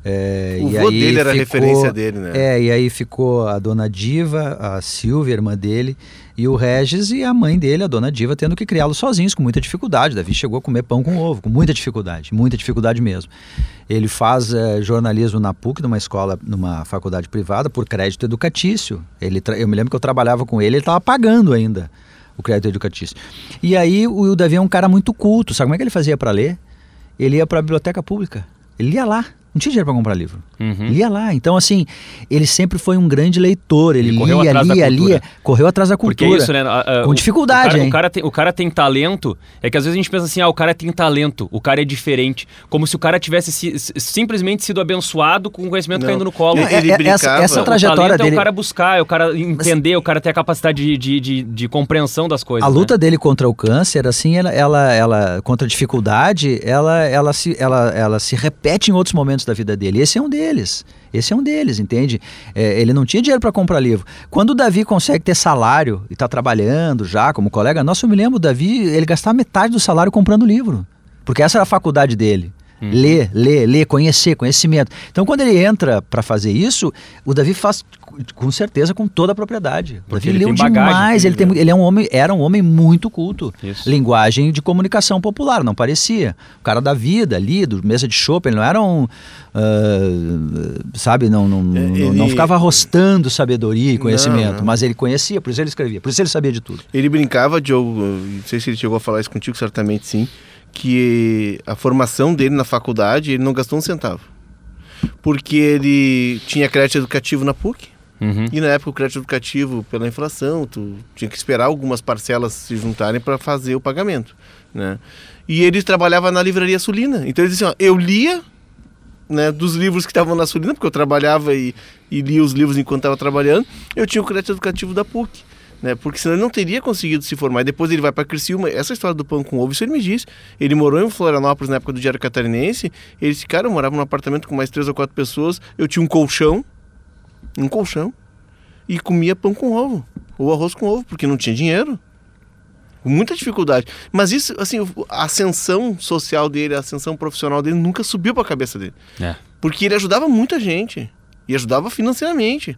é, O e vô aí dele era a ficou- referência dele, né? É, e aí ficou a dona Diva, a Silvia, irmã dele, e o Regis e a mãe dele, a dona Diva, tendo que criá-lo sozinhos, com muita dificuldade. Davi chegou a comer pão com ovo, com muita dificuldade, muita dificuldade mesmo. Ele faz eh, jornalismo na PUC, numa escola, numa faculdade privada, por crédito educatício. Ele eu me lembro que eu trabalhava com ele, ele estava pagando ainda o crédito educatício. E aí o, o Davi é um cara muito culto. Sabe como é que ele fazia para ler? Ele ia para a biblioteca pública. Ele ia lá. Não tinha dinheiro para comprar livro. Uhum. Lia lá. Então, assim, ele sempre foi um grande leitor. Ele, Ele correu lia, atrás da lia, cultura. lia, correu atrás da Porque cultura. é isso, né? a- a- Com o- dificuldade, o cara, hein? O cara, tem, o cara tem talento, é que às vezes a gente pensa assim, ah, o cara tem talento, o cara é diferente. Como se o cara tivesse si- si- simplesmente sido abençoado com o conhecimento Não. caindo no colo. Ele- É- ele é- essa, essa trajetória talento é dele. o cara buscar, é o cara entender, o cara ter a capacidade de, de, de, de compreensão das coisas. A luta né? dele contra o câncer, assim, ela, ela, ela- contra a dificuldade, ela, ela, se, ela, ela se repete em outros momentos da vida dele. Esse é um deles. Esse é um deles, entende? É, ele não tinha dinheiro para comprar livro. Quando o Davi consegue ter salário e está trabalhando já como colega, nossa, eu me lembro, o Davi, ele gastava metade do salário comprando livro. Porque essa era a faculdade dele. Uhum. Ler, ler, ler, conhecer, conhecimento. Então, quando ele entra para fazer isso, o Davi faz com certeza com toda a propriedade. O Porque Davi ele leu tem bagagem, demais, ele, tem, ele é um homem, era um homem muito culto. Isso. Linguagem de comunicação popular, não parecia. O cara da vida ali, do mesa de chopp, ele não era um. ah, sabe, não, não, É, não- ele- não ficava arrostando sabedoria e conhecimento, não. mas ele conhecia, por isso ele escrevia, por isso ele sabia de tudo. Ele brincava, Diogo, não sei se ele chegou a falar isso contigo, certamente sim, que a formação dele na faculdade, ele não gastou um centavo. Porque ele tinha crédito educativo na PUC, Uhum. e na época o crédito educativo, pela inflação, tu tinha que esperar algumas parcelas se juntarem para fazer o pagamento, né? E ele trabalhava na livraria Sulina. Então ele disse assim, ó, eu lia né, dos livros que estavam na Sulina, porque eu trabalhava e, e lia os livros enquanto estava trabalhando, eu tinha o crédito educativo da PUC. Né? Porque senão ele não teria conseguido se formar. E depois ele vai para Criciúma. Essa história do pão com ovo, isso ele me disse. Ele morou em Florianópolis na época do Diário Catarinense. Ele disse, cara, eu morava num apartamento com mais três ou quatro pessoas. Eu tinha um colchão, um colchão, e comia pão com ovo. Ou arroz com ovo, porque não tinha dinheiro. Muita dificuldade. Mas isso, assim, a ascensão social dele, a ascensão profissional dele nunca subiu para a cabeça dele. É. Porque ele ajudava muita gente. E ajudava financeiramente.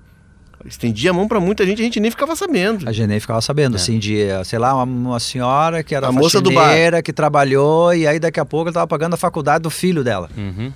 Estendia a mão para muita gente, a gente nem ficava sabendo. A gente nem ficava sabendo, assim, de, sei lá, uma, uma senhora que era A moça do bar. que trabalhou, e aí daqui a pouco ela tava pagando a faculdade do filho dela. Uhum.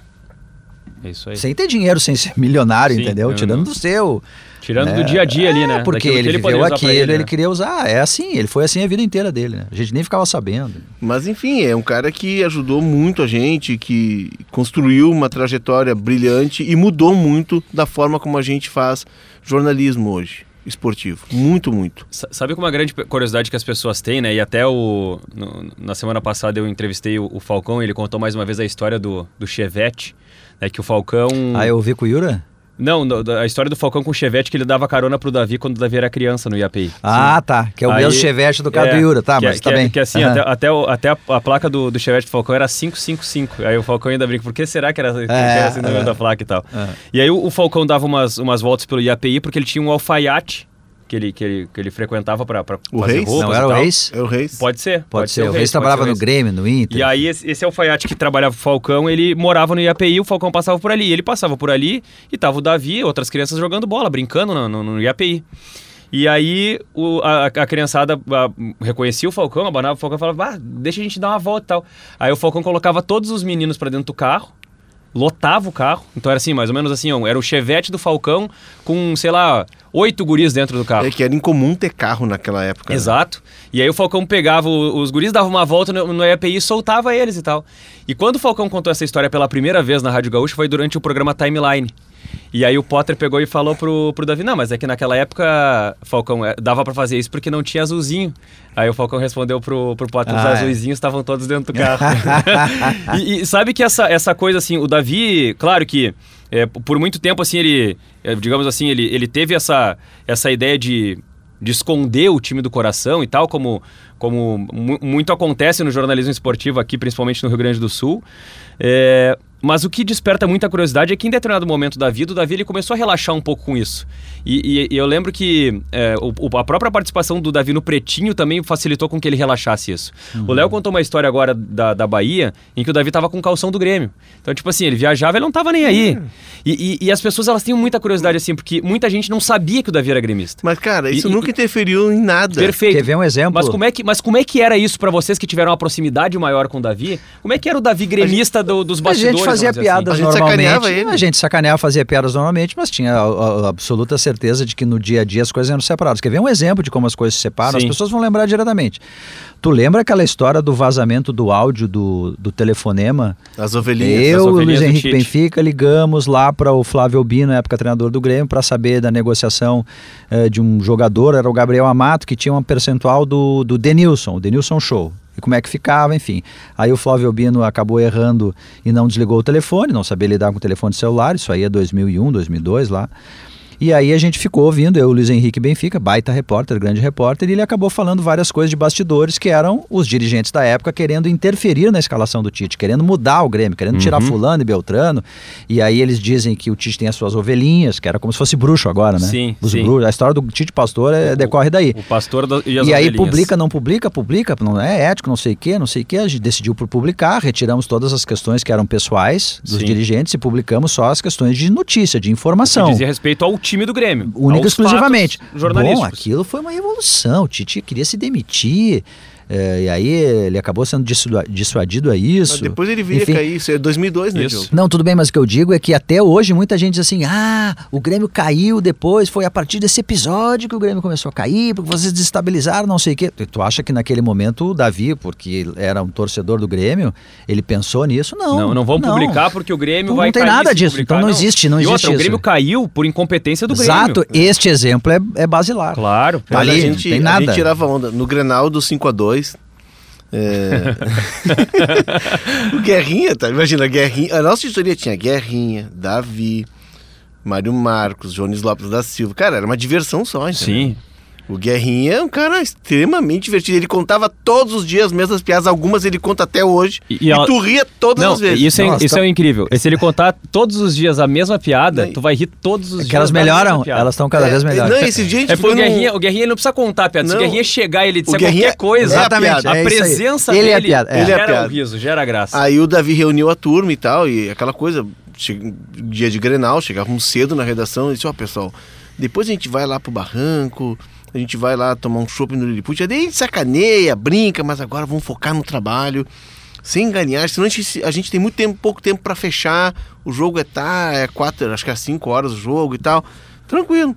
É isso aí. Sem ter dinheiro, sem ser milionário, Sim, entendeu? não, Tirando não. do seu. Tirando né? do dia a dia ali, né? É, porque Daquilo ele que poderia viveu aquilo, ele, né? queria usar. É assim, ele foi assim a vida inteira dele, né? A gente nem ficava sabendo. Mas enfim, é um cara que ajudou muito a gente, que construiu uma trajetória brilhante e mudou muito da forma como a gente faz jornalismo hoje, esportivo. Muito, muito. Sa- Sabe como uma grande curiosidade que as pessoas têm, né? E até o. no- na semana passada eu entrevistei o, o Falcão e ele contou mais uma vez a história do, do Chevette. Né, que o Falcão. Ah, eu vi com o Yura? Não, a história do Falcão com o Chevette que ele dava carona pro Davi quando o Davi era criança no IAPI. Ah, tá. Que é o Aí- mesmo chevette do cara É, do Yura, tá, que é- mas tá que é- bem. Que assim, Aham. até, até, o- até a, a placa do, do Chevette do Falcão era 555. Aí o Falcão ainda brinca, por que será que era, que era assim no é. meio da placa e tal? É. E aí o, o Falcão dava umas, umas voltas pelo IAPI porque ele tinha um alfaiate que ele, que ele, que ele frequentava pra, pra O fazer Reis? roupas Não era o. Reis? É o Reis. Pode ser. Pode, ser. O Reis, Reis pode trabalhava ser no Grêmio, no Inter. E aí, esse, esse alfaiate que trabalhava o Falcão, ele morava no IAPI, o Falcão passava por ali. Ele passava por ali e tava o Davi, outras crianças jogando bola, brincando no, no, no IAPI. E aí o- a, a criançada a, reconhecia o Falcão, abanava o Falcão e falava, ah, deixa a gente dar uma volta e tal. Aí o Falcão colocava todos os meninos pra dentro do carro, lotava o carro. Então era assim, mais ou menos assim, ó, era o chevette do Falcão com, sei lá, oito guris dentro do carro. É que era incomum ter carro naquela época. né? Exato. E aí o Falcão pegava os guris, dava uma volta no, no EPI e soltava eles e tal. E quando o Falcão contou essa história pela primeira vez na Rádio Gaúcha foi durante o programa Timeline. E aí o Potter pegou e falou pro, pro Davi, não, mas é que naquela época, Falcão, é, dava pra fazer isso porque não tinha azulzinho. Aí o Falcão respondeu pro, pro Potter, os Ah, é. azulzinhos estavam todos dentro do carro. e, e sabe que essa, essa coisa, assim, o Davi, claro que é, por muito tempo, assim, ele, é, digamos assim, ele, ele teve essa, essa ideia de, de esconder o time do coração e tal, como, como mu- muito acontece no jornalismo esportivo aqui, principalmente no Rio Grande do Sul. É, mas o que desperta muita curiosidade é que em determinado momento da vida, o Davi ele começou a relaxar um pouco com isso. E, e- e eu lembro que é, o- a própria participação do Davi no Pretinho também facilitou com que ele relaxasse isso. O Léo contou uma história agora da, da Bahia, em que o Davi tava com calção do Grêmio. Então, tipo assim, ele viajava e ele não tava nem aí. E, e- e as pessoas, elas têm muita curiosidade, assim, porque muita gente não sabia que o Davi era gremista. Mas, cara, isso E- e- nunca interferiu em nada. Perfeito. Quer ver um exemplo? Mas como, é que, mas como é que era isso pra vocês que tiveram uma proximidade maior com o Davi? Como é que era o Davi gremista do- dos A bastidores? Fazia assim? piadas A gente sacaneava normalmente. ele. A gente sacaneava, fazia piadas normalmente, mas tinha a, a- a absoluta certeza de que no dia a dia as coisas eram separadas. Quer ver um exemplo de como as coisas se separam? Sim. As pessoas vão lembrar diretamente. Tu lembra aquela história do vazamento do áudio do, do telefonema? As ovelhinhas. Eu e o ovelhinhas Luiz Henrique. Benfica ligamos lá para o Flávio Albino, na época treinador do Grêmio, para saber da negociação eh, de um jogador, era o Gabriel Amato, que tinha um percentual do, do Denilson, o Denilson Show. E como é que ficava, enfim. Aí o Flávio Albino acabou errando e não desligou o telefone, não sabia lidar com o telefone celular, isso aí é 2001, 2002 lá. E aí a gente ficou ouvindo, eu, Luiz Henrique Benfica, baita repórter, grande repórter, e ele acabou falando várias coisas de bastidores que eram os dirigentes da época querendo interferir na escalação do Tite, querendo mudar o Grêmio, querendo tirar Uhum. fulano e Beltrano. E aí eles dizem que o Tite tem as suas ovelhinhas, que era como se fosse bruxo agora, né? Sim, Os sim. bruxos, a história do Tite Pastor é- decorre daí. O pastor do- e as E aí ovelhinhas. publica, não publica, publica, não é ético, não sei o quê, não sei o quê. A gente decidiu por publicar, retiramos todas as questões que eram pessoais dos Sim. dirigentes e publicamos só as questões de notícia, de Que informação. dizia respeito ao time do Grêmio. Única e exclusivamente. Bom, aquilo foi uma revolução. O Tite queria se demitir. Eh, e aí ele acabou sendo dissua- dissuadido a Mas isso. Depois ele vinha Enfim, cair. Isso é 2002, né, Isso. Diogo? não, tudo bem, mas o que eu digo é que até hoje muita gente diz assim: ah, o Grêmio caiu depois, foi a partir desse episódio que o Grêmio começou a cair, porque vocês desestabilizaram, não sei o quê. Tu- Tu acha que naquele momento o Davi, porque era um torcedor do Grêmio, ele pensou nisso? Não. Não, não vamos publicar porque o Grêmio Não vai tem cair nada disso, publicar, então não existe, não e existe outra, o isso. Grêmio caiu por incompetência do Grêmio. Exato, este exemplo é, é basilar. Claro. Tá Mas ali, a não gente, tem a nada. gente tirava onda. No Grenal do 5x2. É... o Guerrinha, tá? Imagina, Guerrinha. A nossa história tinha Guerrinha, Davi, Mário Marcos, Jones Lopes da Silva. Cara, era uma diversão só, entendeu? Sim. O Guerrinha é um cara extremamente divertido. Ele contava todos os dias as mesmas piadas, algumas ele conta até hoje. E- E, e tu ria todas Não, as vezes. isso, é, Nossa, isso tá- é incrível. E se ele contar todos os dias a mesma piada, Não, tu vai rir todos os É dias. que elas melhoram, elas estão cada É, vez melhores. Não, esse dia a gente É porque o Guerrinha, o Guerrinha ele não precisa contar a piada. Se o. Guerrinha chegar e ele disser qualquer coisa, Exatamente, a é presença Ele é a dele piada, é. Ele é gera piada. o riso, gera a graça. Aí o Davi reuniu a turma e tal, e aquela coisa, dia de Grenal, chegávamos cedo na redação e disse, ó pessoal, depois a gente vai lá pro barranco, a gente vai lá tomar um chopp no Lilliput, a gente sacaneia, brinca, mas agora vamos focar no trabalho, sem ganhar, senão a gente, a gente tem muito tempo, pouco tempo pra fechar, o jogo é tá, é quatro, acho que é cinco horas o jogo e tal, tranquilo.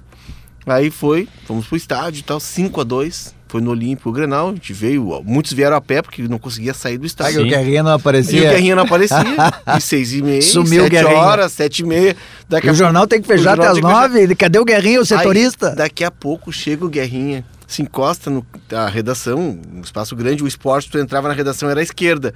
Aí foi, fomos pro estádio e tal, 5 a 2 foi no Olímpico o Grenal, a gente veio, muitos vieram a pé porque não conseguia sair do estádio. que o Guerrinha não E o aparecia. Guerrinha não aparecia. E seis e meia, Sumiu o sete Guerrinha. horas, sete e meia. Daqui a o jornal tem que fechar o até as que fechar. nove. Cadê o Guerrinha, o setorista? Aí, daqui a pouco chega o Guerrinha, se encosta no a redação, um espaço grande, o esporte, tu entrava na redação, era à esquerda.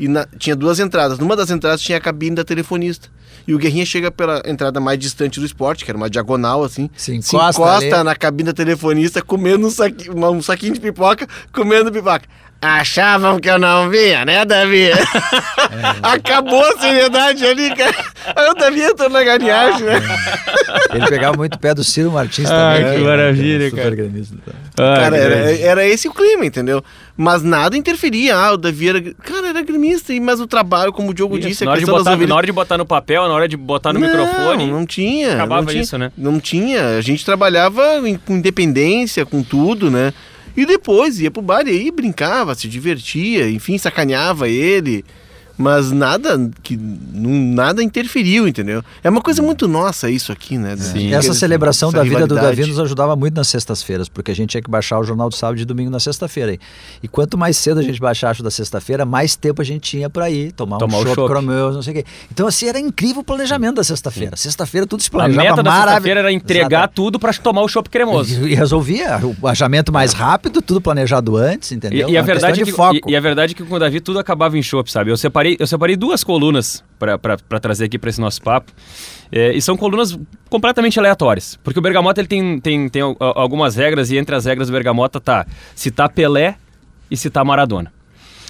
E na- tinha duas entradas. Numa das entradas tinha a cabine da telefonista. E o Guerrinha chega pela entrada mais distante do esporte, que era uma diagonal assim. Se encosta ali. na cabine da telefonista, comendo um um saquinho de pipoca, comendo pipoca. Achavam que eu não via, né, Davi? Acabou a seriedade ali, cara. Aí o Davi entrou na galinhagem, né? Ele pegava muito o pé do Ciro Martins Ah, também. que né, maravilha, é super cara. gremista. Ah, Cara, era, era esse o clima, entendeu? Mas nada interferia. Ah, o Davi era. Cara, era gremista, e- mas o trabalho, como o Diogo Isso, disse, na, hora de botar, ovelhas. na hora de botar no papel, na hora de botar no não, microfone. Não tinha. Acabava não tinha, isso, né? Não tinha. A gente trabalhava com independência, com tudo, né? E depois ia pro bar e aí brincava, se divertia, enfim, sacaneava ele. Mas nada que não, nada interferiu, entendeu? É uma coisa muito nossa isso aqui, né? Sim. Essa celebração essa da vida do rivalidade. Davi nos ajudava muito nas sextas-feiras, porque a gente tinha que baixar o Jornal do Sábado e domingo na sexta-feira. E quanto mais cedo a gente baixasse o da sexta-feira, mais tempo a gente tinha para ir tomar, Tomar o um chopp, chopp. cromeus, não sei o quê. Então, assim, era incrível o planejamento da sexta-feira. Sexta-feira tudo se A planejava meta da sexta-feira era entregar Exato. tudo pra tomar o chopp cremoso. E, e resolvia o baixamento mais rápido, tudo planejado antes, E, entendeu? e a Uma verdade é de que, foco. e, e a verdade é que com o Davi tudo acabava em chopp, sabe? Eu separei, eu separei duas colunas pra trazer aqui pra esse nosso papo. É, e são colunas completamente aleatórias. Porque o Bergamota ele tem, tem, tem al- algumas regras, e entre as regras do Bergamota tá citar Pelé e citar Maradona.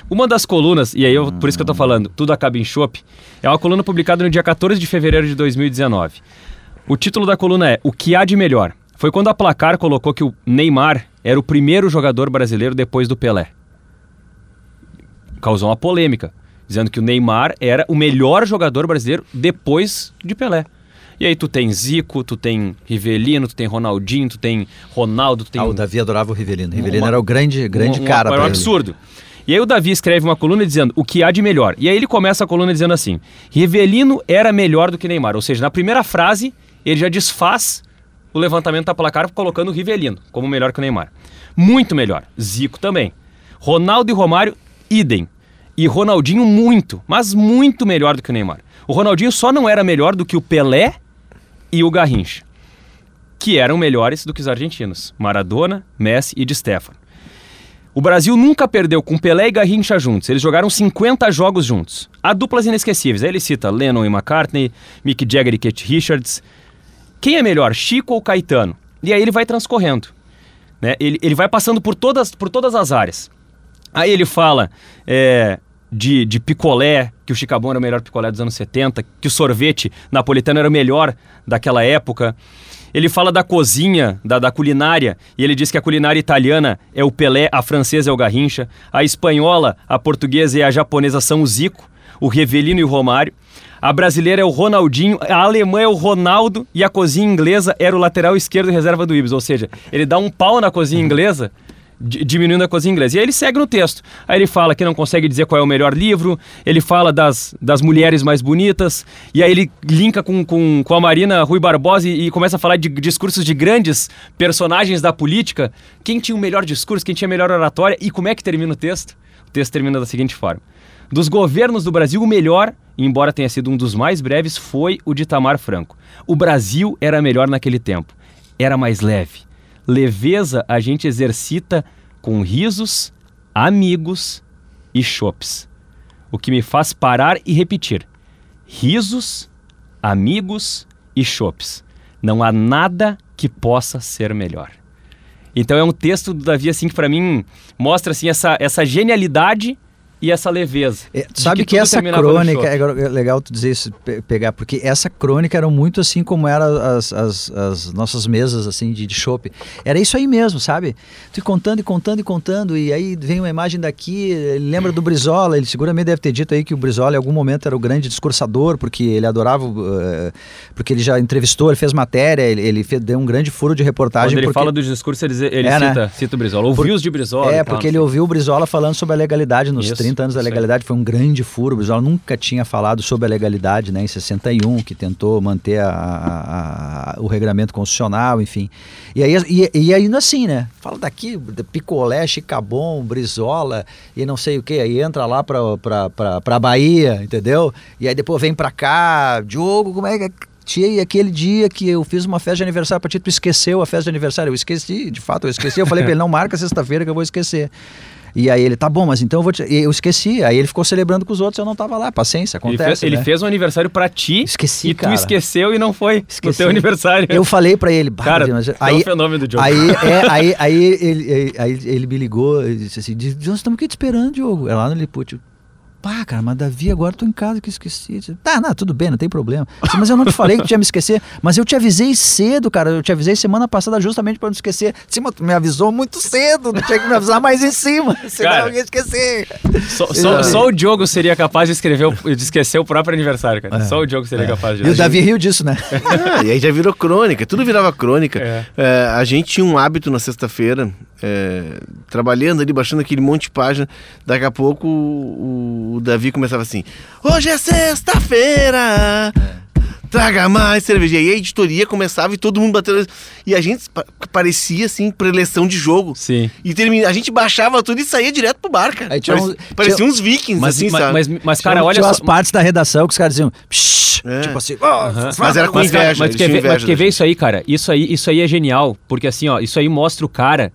Uma das colunas, e aí eu, por isso que eu tô falando, tudo acaba em chopp, é uma coluna publicada no dia 14 de fevereiro de 2019. O título da coluna é O que há de melhor? Foi quando a Placar colocou que o Neymar era o primeiro jogador brasileiro depois do Pelé. Causou uma polêmica, dizendo que o Neymar era o melhor jogador brasileiro depois de Pelé. E aí tu tem Zico, tu tem Rivelino, tu tem Ronaldinho, tu tem Ronaldo, tu tem Ah, o Davi adorava o Rivelino. Rivelino uma- era o grande, grande um, um- cara Era um ele. absurdo. E aí o Davi escreve uma coluna dizendo o que há de melhor. E aí ele começa a coluna dizendo assim: Rivelino era melhor do que Neymar. Ou seja, na primeira frase, ele já desfaz o levantamento da placar colocando o Rivelino como melhor que o Neymar. Muito melhor. Zico também. Ronaldo e Romário, idem. E Ronaldinho muito, mas muito melhor do que o Neymar. O Ronaldinho só não era melhor do que o Pelé e o Garrincha, que eram melhores do que os argentinos, Maradona, Messi e Di Stefano. O Brasil nunca perdeu com Pelé e Garrincha juntos. Eles jogaram 50 jogos juntos. Há duplas inesquecíveis. Aí ele cita Lennon e McCartney, Mick Jagger e Keith Richards. Quem é melhor, Chico ou Caetano? E aí ele vai transcorrendo. Né? Ele, ele vai passando por todas, por todas as áreas. Aí ele fala é, de, de picolé, que o Chicabon era o melhor picolé dos anos 70, que o sorvete napolitano era o melhor daquela época. Ele fala da cozinha, da, da culinária, e ele diz que a culinária italiana é o Pelé, a francesa é o Garrincha, a espanhola, a portuguesa e a japonesa são o Zico, o Revelino e o Romário. A brasileira é o Ronaldinho, a alemã é o Ronaldo e a cozinha inglesa era o lateral esquerdo reserva do Ibis. Ou seja, ele dá um pau na cozinha inglesa, diminuindo a cozinha inglesa. E aí ele segue no texto. Aí ele fala que não consegue dizer qual é o melhor livro, ele fala das, das mulheres mais bonitas, e aí ele linka com, com, com a Marina Rui Barbosa e, e começa a falar de discursos de grandes personagens da política. Quem tinha o melhor discurso, quem tinha a melhor oratória, e como é que termina o texto? O texto termina da seguinte forma. Dos governos do Brasil, o melhor, embora tenha sido um dos mais breves, foi o de Itamar Franco. O Brasil era melhor naquele tempo. Era mais leve. Leveza a gente exercita com risos, amigos e chopes. O que me faz parar e repetir: risos, amigos e chopes. Não há nada que possa ser melhor. Então é um texto do Davi, assim, que pra mim mostra, assim, essa, essa genialidade e essa leveza. É, sabe que, tudo essa crônica, é legal tu dizer isso, pe- pegar, porque essa crônica era muito assim como eram as, as, as nossas mesas assim de, de chopp. Era isso aí mesmo, sabe? Tu contando e contando e contando, e aí vem uma imagem daqui, ele lembra do Brizola, ele seguramente deve ter dito aí que o Brizola em algum momento era o grande discursador, porque ele adorava, eh, porque ele já entrevistou, ele fez matéria, ele, ele fez, deu um grande furo de reportagem. Quando ele porque... fala do discurso, ele, ele É, né? cita, cita o Brizola. Ouviu os de Brizola. É, porque ele ouviu o Brizola falando sobre a legalidade nos Isso, 30 anos da legalidade, foi um grande furo. O Brizola nunca tinha falado sobre a legalidade, né, em 61, que tentou manter a- a- a- o regramento constitucional, enfim. E aí, e, e ainda assim, né, fala daqui, Picolé, Chicabon, Brizola e não sei o que, aí entra lá pra, pra, pra, pra Bahia, entendeu? E aí depois vem pra cá, Diogo, como é que... é? Tia, e aquele dia que eu fiz uma festa de aniversário pra ti, tu esqueceu a festa de aniversário. Eu esqueci, de fato, eu esqueci. Eu falei pra ele, não marca sexta-feira que eu vou esquecer. E aí ele, tá bom, mas então eu vou te... Eu esqueci. Aí ele ficou celebrando com os outros, eu não tava lá. Paciência, Ele, acontece, fez, ele né? fez um aniversário pra ti Esqueci, e cara. tu esqueceu e não foi no Esqueci. teu aniversário. Eu falei pra ele, "Bah, Cara, mas- é aí, um fenômeno do jogo. Aí, é, aí, aí, ele, aí ele me ligou e disse assim: "Diz, nós estamos aqui te esperando, Diogo. É lá no Liput. Pá, cara, mas Davi, agora eu tô em casa que esqueci. Tá, não, tudo bem, não tem problema. Mas eu não te falei que tu ia me esquecer. Mas eu te avisei cedo, cara. Eu te avisei semana passada justamente pra não esquecer. Sim, mas tu me avisou muito cedo. Não tinha que me avisar mais em cima. Senão Cara, eu ia esquecer. Só, só- É. só o Diogo seria capaz de escrever, o- de esquecer o próprio aniversário, cara. É. Só o Diogo seria capaz de E o Davi riu disso, né? Ah, e aí já virou crônica, tudo virava crônica. É. É, a gente tinha um hábito na sexta-feira, é, trabalhando ali, baixando aquele monte de página. Daqui a pouco o, o Davi começava assim: Hoje é sexta-feira! Traga mais cerveja. E a editoria começava e todo mundo batendo. E a gente pa- parecia assim, preleção de jogo. Sim. E termina, a gente baixava tudo e saía direto pro bar, cara. Aí tinha Parecia, um- parecia tinha- uns vikings, Mas, assim, mas, sabe? mas, mas, cara, Tinha- olha tinha só. as partes da redação que os caras diziam, "Psh", É. tipo assim, Aham. Mas era com Mas, inveja, mas tu quer ver, mas quer ver isso aí, cara? Isso aí, isso aí é genial, porque assim, ó, isso aí mostra o cara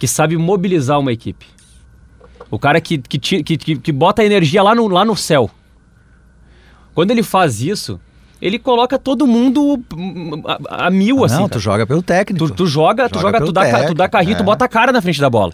que sabe mobilizar uma equipe. O cara que, que, que, que, que bota a energia lá no, lá no céu. Quando ele faz isso, ele coloca todo mundo hum, a, a mil, assim. não, cara. tu joga pelo técnico. Tu, tu joga, tu Joga joga, tu dá, ca- tu dá técnico, carrinho, tu é. bota a cara na frente da bola.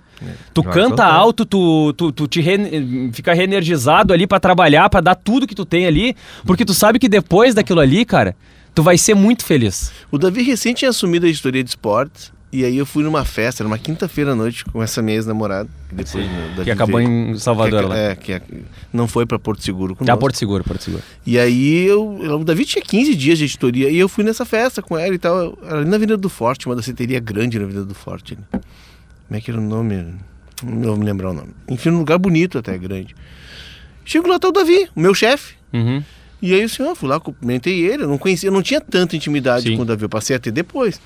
Tu Joga canta alto, tu, tu, tu te re- fica reenergizado ali pra trabalhar, pra dar tudo que tu tem ali, porque tu sabe que depois daquilo ali, cara, tu vai ser muito feliz. O Davi recente tinha assumido a editoria de esportes. E aí eu fui numa festa, era uma quinta-feira à noite, com essa minha ex-namorada. Depois o Davi que acabou veio- em Salvador que, lá. É, que é- não foi pra Porto Seguro Tá, conosco. Porto Seguro, Porto Seguro. E aí eu, o Davi tinha 15 dias de editoria e eu fui nessa festa com ela e tal. Era ali na Avenida do Forte, uma danceteria grande na Avenida do Forte. ali. Como é que era o nome? Não vou me lembrar o nome. Enfim, um lugar bonito até, grande. Chego lá, tá o Davi, o meu chefe. Uhum. E aí, assim, eu fui lá, cumprimentei ele. Eu não conhecia, eu não tinha tanta intimidade Sim. com o Davi. Eu passei a ter depois.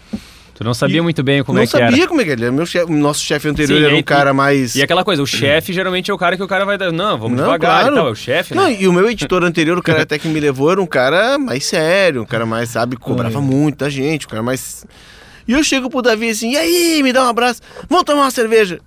Tu não sabia E muito bem como não é que sabia era. como é que era. Meu chefe, o nosso chefe anterior Sim, era um cara mais. E aquela coisa, o chefe geralmente é o cara que o cara vai. Não, vamos Não, devagar claro. e tal, é o chefe, Não, né? e o meu editor anterior, o cara até que me levou, era um cara mais sério, um cara mais, sabe, cobrava É. muito da gente, um cara mais. E eu chego pro Davi assim, e aí, me dá um abraço, vamos tomar uma cerveja.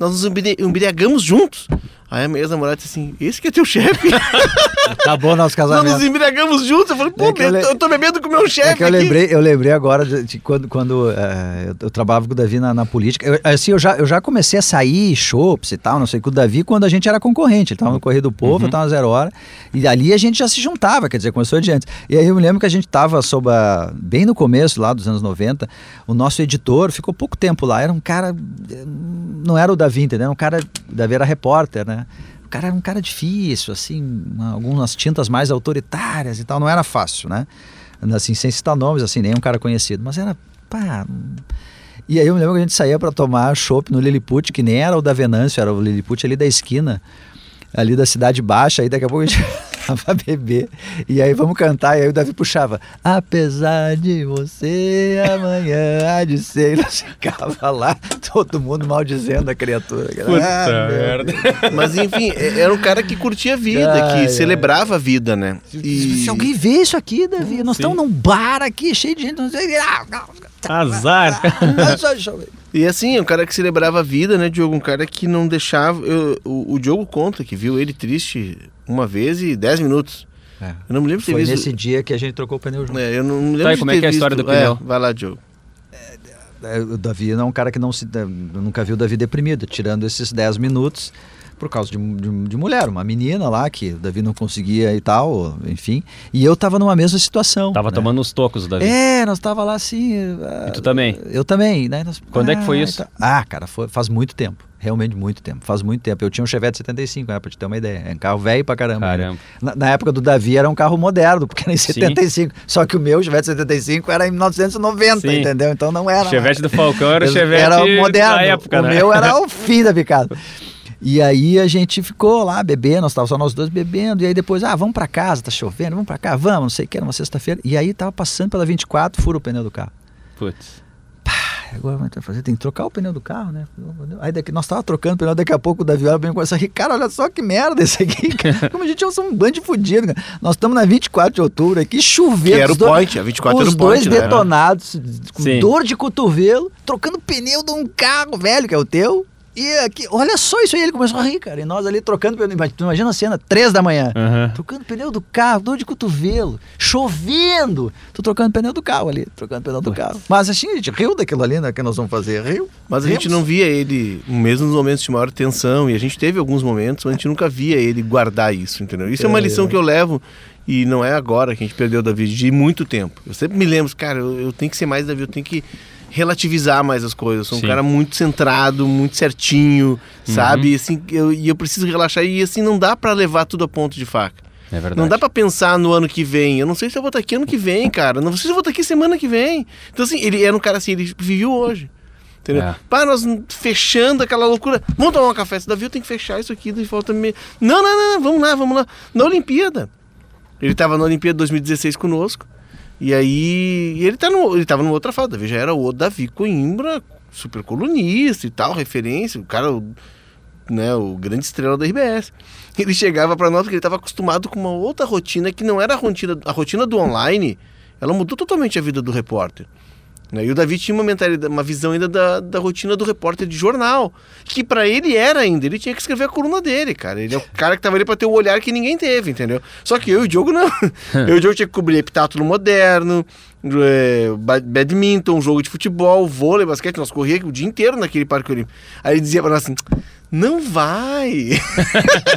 Nós nos embri- embriagamos juntos. Aí a minha ex-namorada disse assim, esse que é teu chefe? Acabou nosso Nós casamento. nos embriagamos juntos. Eu falei, pô, É que eu le- eu tô bebendo com o meu chefe É que eu aqui. lembrei, eu lembrei agora de, de quando, quando eh, eu, eu trabalhava com o Davi na, na política. Eu, assim, eu já, eu já comecei a sair, chopps e tal, não sei, com o Davi quando a gente era concorrente. Ele tava no Correio do Povo, eu tava na Zero Hora. E ali a gente já se juntava, quer dizer, começou de antes. E aí eu me lembro que a gente tava sob a, bem no começo, lá dos anos 90, o nosso editor ficou pouco tempo lá. Era um cara. eh, Não era o Davi, entendeu? Era um cara. O Davi era repórter, né? O cara era um cara difícil, assim, uma- algumas tintas mais autoritárias e tal, não era fácil, né? Assim, sem citar nomes, assim, nenhum cara conhecido, mas era, pá... E aí eu me lembro que a gente saía para tomar chopp no Lilliput, que nem era o da Venâncio, era o Lilliput ali da esquina, ali da Cidade Baixa, aí daqui a pouco a gente tava beber, e aí vamos cantar, e aí o Davi puxava, apesar de você, amanhã há de ser, e nós ficava lá, todo mundo maldizendo a criatura. Ah, meu merda. Mas enfim, é- era um cara que curtia a vida, Ai, que ai. celebrava a vida, né? E... Se alguém vê isso aqui, Davi, nós estamos num bar aqui, cheio de gente, não sei, ah, Azar. só- E assim, um cara que celebrava a vida, né, Diogo? Um cara que não deixava. eu- o, o Diogo conta que viu ele triste uma vez e dez minutos. É. Eu não me lembro de ter Foi visto. nesse dia que a gente trocou o pneu junto. É, eu não me lembro Tá, de como é que é a história visto- do pneu? vai lá, Diogo. é, o Davi não é um cara que não se. Eu nunca vi o Davi deprimido, tirando esses 10 minutos por causa de, de, de, mulher, uma menina lá que o Davi não conseguia e tal, enfim. E eu tava numa mesma situação. Tava né? tomando os tocos, Davi. É, nós tava lá assim. E tu também? Eu também, né? Nós, Quando ah, é que foi isso? Tá... Ah, cara, foi, faz muito tempo. Realmente muito tempo. Faz muito tempo. Eu tinha um Chevette 75, né, pra te ter uma ideia. É um carro velho pra caramba. Caramba. Na, na, época do Davi era um carro moderno, porque era em 75. Sim. Só que o meu Chevette 75 era em 1990, Sim. entendeu? Então não era. O Chevette do Falcão era o Chevette era moderno. da época, o né? meu era o fim da picada. E aí a gente ficou lá bebendo, nós estávamos só nós dois bebendo, e aí depois, ah, vamos para casa, tá chovendo, vamos para cá, vamos, não sei o que, era uma sexta-feira. E aí tava passando pela 24, fura o pneu do carro. Putz. Pá, agora vai fazer, tem que trocar o pneu do carro, né? Aí daqui, nós tava trocando o pneu, daqui a pouco o Davi vem com essa rir, cara, olha só que merda esse aqui, cara. Como a gente é um bando de fudido, cara. Nós estamos na 24 de outubro aqui, chovendo. Que era o point, a 24 os era o dois point, né? detonados, com Sim. dor de cotovelo, trocando pneu de um carro velho, que é o teu, e aqui, olha só isso aí, ele começou a rir, cara. E nós ali trocando pneu. Imagina a cena, três da manhã. Uhum. Trocando pneu do carro, dor de cotovelo, chovendo. Tô trocando pneu do carro ali, trocando pneu do carro. Mas assim, a gente riu daquilo ali, né? Que nós vamos fazer, riu. Mas a gente não via ele, mesmo nos momentos de maior tensão, e a gente teve alguns momentos, mas a gente nunca via ele guardar isso, entendeu? Isso é, é uma lição que eu levo. E não é agora que a gente perdeu o Davi, de muito tempo. Eu sempre me lembro, cara, eu, eu tenho que ser mais Davi, eu tenho que relativizar mais as coisas. Sou um Sim. cara muito centrado, muito certinho, uhum. sabe? E, assim, eu, e eu preciso relaxar. E assim, não dá para levar tudo a ponto de faca. É verdade. Não dá para pensar no ano que vem. Eu não sei se eu vou estar aqui ano que vem, cara. Não sei se eu vou estar aqui semana que vem. Então, assim, ele era um cara assim, ele viveu hoje. Entendeu? É. Pá, nós fechando aquela loucura. Vamos tomar um café. Se Davi, eu tenho que fechar isso aqui. De falta me... Não, não, não, vamos lá, vamos lá. Na Olimpíada. Ele estava na Olimpíada 2016 conosco. E aí ele, tá no, ele tava numa outra Davi já era o Davi Coimbra, super colunista e tal, referência, o cara, né, o grande estrela da RBS. Ele chegava para nós porque ele estava acostumado com uma outra rotina que não era a rotina, a rotina do online, ela mudou totalmente a vida do repórter. Né? E o Davi tinha uma mentalidade, uma visão ainda da, da rotina do repórter de jornal, que para ele era ainda, ele tinha que escrever a coluna dele, cara. Ele é o cara que tava ali para ter o olhar que ninguém teve, entendeu? Só que eu e o Diogo não. eu e o Diogo tinha que cobrir epitátulo moderno, é, badminton, jogo de futebol, vôlei, basquete, nós corríamos o dia inteiro naquele parque olímpico. Aí ele dizia para nós assim: não vai.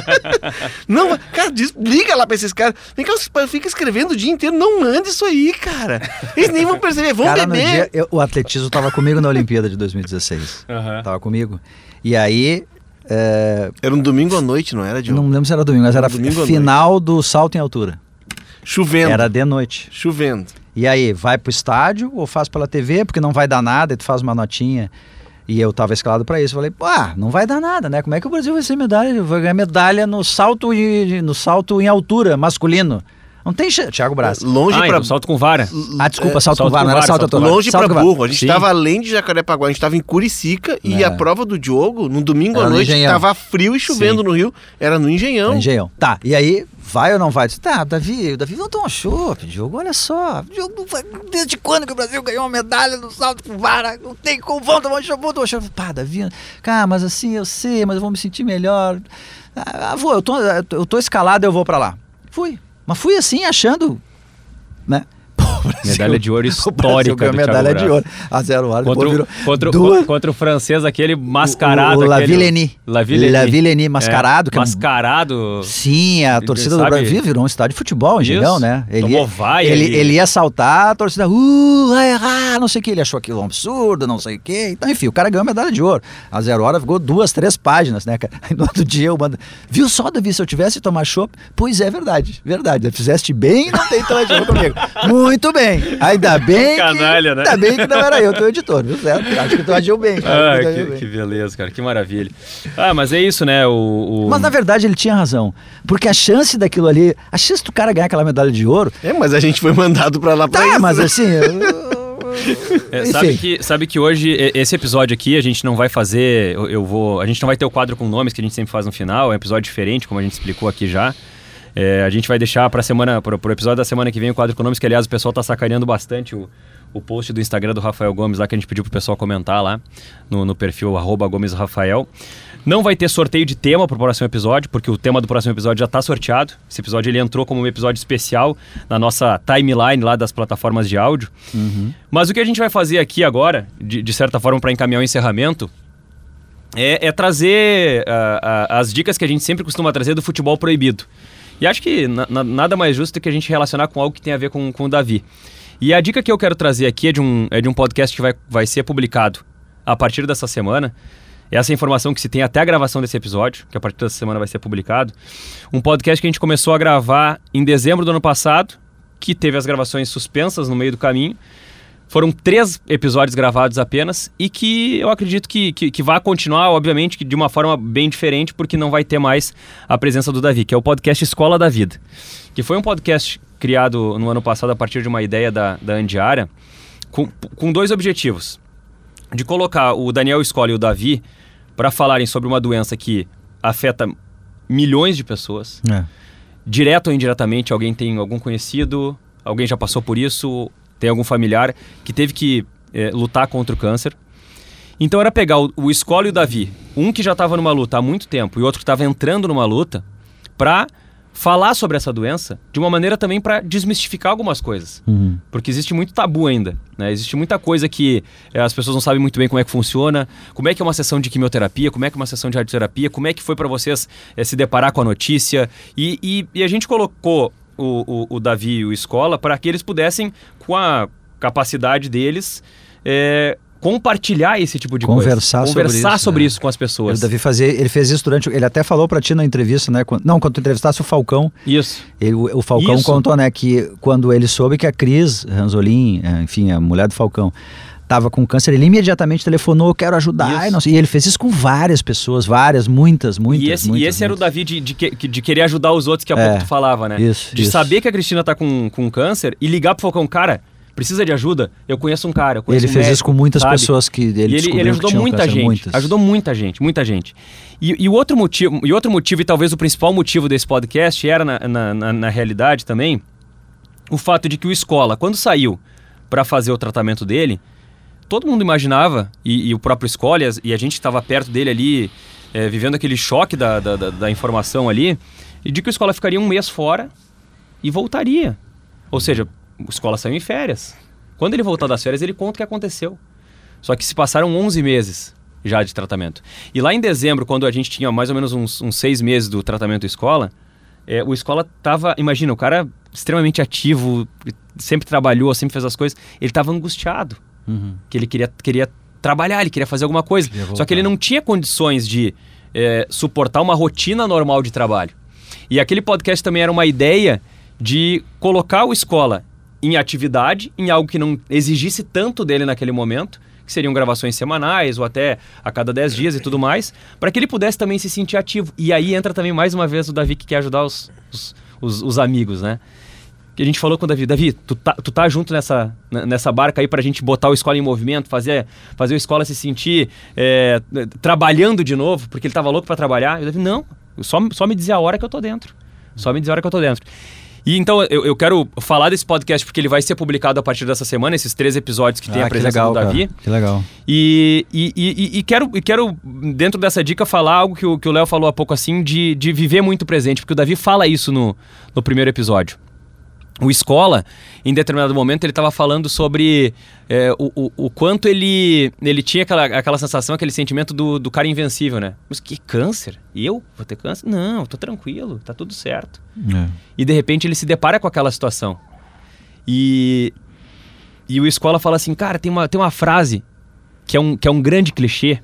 não vai. Cara, diz, liga lá pra esses caras. Vem cá, fica escrevendo o dia inteiro. Não anda isso aí, cara. Eles nem vão perceber. Vão cara, beber. Dia, eu, o atletismo tava comigo na Olimpíada de 2016. Uhum. Tava comigo. E aí. É... Era um domingo à noite, não era, Diogo? Não lembro se era domingo, mas era, era final do salto em altura. Chovendo. Era de noite. Chovendo. E aí, vai pro estádio ou faz pela TV, porque não vai dar nada, e tu faz uma notinha. E eu estava escalado para isso. Falei, ah, não vai dar nada, né? Como é que o Brasil vai ser medalha? Vai ganhar medalha no salto, e, no salto em altura masculino. Não tem chance. Thiago Braz. Longe ah, para salto com vara. Ah, desculpa, salto, salto, com vara, não era salto, salto Longe para burro. A gente estava além de Jacarepaguá, a gente estava em Curicica e é. a prova do Diogo, no domingo era à noite, estava frio e chovendo Sim. no Rio, era no Engenhão. No Engenhão. Tá, e aí vai ou não vai? Disse, tá, Davi, o Davi não toma chopp, Diogo, olha só. Diogo, desde quando que o Brasil ganhou uma medalha no salto com vara? Não tem como, vão tomar chopp, vão tomar chopp. Pá, Davi, cara, mas assim, eu sei, mas eu vou me sentir melhor. Ah, vou, eu tô, eu tô escalado, eu vou para lá. Fui. Mas fui assim, achando né? Medalha de ouro histórica o medalha de ouro. A zero hora. Contra, virou contra, duas... contra o francês, aquele mascarado. O, o Lavillenie. Lavillenie. Lavillenie mascarado. É, que mascarado. Sim, a torcida sabe... do Brasil virou um estádio de futebol, Engenhão, né? Ele ia, vai ele, ele ia saltar, a torcida, uh, errar, não sei o que. Ele achou aquilo um absurdo, não sei o que. Então, enfim, o cara ganhou medalha de ouro. A zero hora ficou duas, três páginas, né, cara? Aí no outro dia eu mando. Viu só, Davi, se eu tivesse tomar chopp? Pois é, verdade, verdade. Fizeste bem não tem tomar chopp comigo. Muito bem. Ainda bem. Canalha, que, né? Ainda bem que não era eu, teu editor, viu certo? Acho que tu agiu bem. Ah, que, que, que, beleza, cara, que maravilha. Ah, mas é isso, né? O, o, Mas na verdade ele tinha razão. Porque a chance daquilo ali, a chance do cara ganhar aquela medalha de ouro. É, mas a gente foi mandado pra lá pra tá, isso. mas né? assim. Eu... É, sabe, que, sabe que hoje, esse episódio aqui, a gente não vai fazer. Eu, eu, vou. A gente não vai ter o quadro com nomes que a gente sempre faz no final, é um episódio diferente, como a gente explicou aqui já. É, a gente vai deixar para semana, para o episódio da semana que vem o quadro econômico, que aliás o pessoal está sacaneando bastante o, o post do Instagram do Rafael Gomes lá que a gente pediu pro pessoal comentar lá no, no perfil arroba Gomes Rafael. Não vai ter sorteio de tema para o próximo episódio, porque o tema do próximo episódio já está sorteado. Esse episódio ele entrou como um episódio especial na nossa timeline lá das plataformas de áudio. Uhum. Mas o que a gente vai fazer aqui agora, de, de certa forma, para encaminhar o encerramento, é, é trazer uh, uh, as dicas que a gente sempre costuma trazer do futebol proibido. E acho que na, na, nada mais justo do que a gente relacionar com algo que tem a ver com, com o Davi. E a dica que eu quero trazer aqui é de um, é de um podcast que vai, vai ser publicado a partir dessa semana. Essa é a informação que se tem até a gravação desse episódio, que a partir dessa semana vai ser publicado. Um podcast que a gente começou a gravar em dezembro do ano passado, que teve as gravações suspensas no meio do caminho. Foram três episódios gravados apenas e que eu acredito que, que, que vai continuar, obviamente, de uma forma bem diferente, porque não vai ter mais a presença do Davi, que é o podcast Escola da Vida. Que foi um podcast criado no ano passado a partir de uma ideia da, da Andiara, com, com dois objetivos. De colocar o Daniel Escola e o Davi para falarem sobre uma doença que afeta milhões de pessoas. É. Direto ou indiretamente, alguém tem algum conhecido, alguém já passou por isso, tem algum familiar que teve que é, lutar contra o câncer. Então era pegar o, o Escola e o Davi, um que já estava numa luta há muito tempo e outro que estava entrando numa luta, para falar sobre essa doença de uma maneira também para desmistificar algumas coisas. Uhum. Porque existe muito tabu ainda. Né? Existe muita coisa que é, as pessoas não sabem muito bem como é que funciona, como é que é uma sessão de quimioterapia, como é que é uma sessão de radioterapia, como é que foi para vocês é, se deparar com a notícia. E, e, e a gente colocou o, o, o Davi e o Escola para que eles pudessem, com a capacidade deles, é, compartilhar esse tipo de conversar coisa. Sobre conversar isso, sobre né? isso com as pessoas. O Davi fazer, ele fez isso durante. Ele até falou pra ti na entrevista, né? Quando, não, quando tu entrevistasse o Falcão. Isso. Ele, o, o Falcão Isso. contou, né, que quando ele soube que a Cris Ranzolin, é, enfim, a mulher do Falcão, estava com câncer, ele imediatamente telefonou, quero ajudar. Isso. E, ele fez isso com várias pessoas, várias, muitas, muitas. e esse, muitas, e esse era o muitas. Davi de, de, que- de querer ajudar os outros que há É, pouco tu falava, né? isso, De isso. saber que a Cristina tá com, com câncer e ligar pro Falcão, cara, precisa de ajuda? Eu conheço um cara, eu conheço Ele um fez médico, isso com muitas sabe? pessoas que ele ele, ele ajudou muita câncer, gente. muitas. Ajudou muita gente, muita gente. E, e o outro motivo, e outro motivo, e talvez o principal motivo desse podcast era, na, na, na- na realidade também, o fato de que o Escola, quando saiu para fazer o tratamento dele, todo mundo imaginava, e, e o próprio Escola, e a gente estava perto dele ali, eh, vivendo aquele choque da, da, da- da informação ali, e de que o Escola ficaria um mês fora e voltaria. Ou seja, o Escola saiu em férias. Quando ele voltar das férias, ele conta o que aconteceu. Só que se passaram 11 meses já de tratamento. E lá em dezembro, quando a gente tinha mais ou menos uns, uns seis meses do tratamento escola, é, o escola tava. Imagina, o cara extremamente ativo, sempre trabalhou, sempre fez as coisas. Ele tava angustiado. Uhum. Que ele queria, queria trabalhar, ele queria fazer alguma coisa. Só que ele não tinha condições de é, suportar uma rotina normal de trabalho. E aquele podcast também era uma ideia de colocar o escola em atividade, em algo que não exigisse tanto dele naquele momento, que seriam gravações semanais ou até a cada 10 dias e tudo mais, para que ele pudesse também se sentir ativo. E aí entra também mais uma vez o Davi que quer ajudar os, os, os- os amigos, né? Que a gente falou com o Davi, Davi, tu tá, tu tá junto nessa, nessa barca aí pra gente botar o escola em movimento, fazer, fazer o escola se sentir é, trabalhando de novo, porque ele tava louco pra trabalhar. E o Davi, não, só, só me dizer a hora que eu tô dentro. Só me dizer a hora que eu tô dentro. E então eu, eu quero falar desse podcast porque ele vai ser publicado a partir dessa semana, esses três episódios que tem Ah, a que presença legal, do Davi. cara. Que legal. E, e, e, e quero, e quero, dentro dessa dica, falar algo que o que o Léo falou há pouco assim, de, de viver muito presente, porque o Davi fala isso no, no primeiro episódio. O Escola, em determinado momento, ele estava falando sobre é, o, o, o quanto ele, ele tinha aquela, aquela sensação, aquele sentimento do, do cara invencível, né? Mas que câncer? Eu vou ter câncer? Não, tô tranquilo, tá tudo certo. É. E de repente ele se depara com aquela situação. E, e o Escola fala assim, cara, tem uma, tem uma frase que é, um, que é um grande clichê,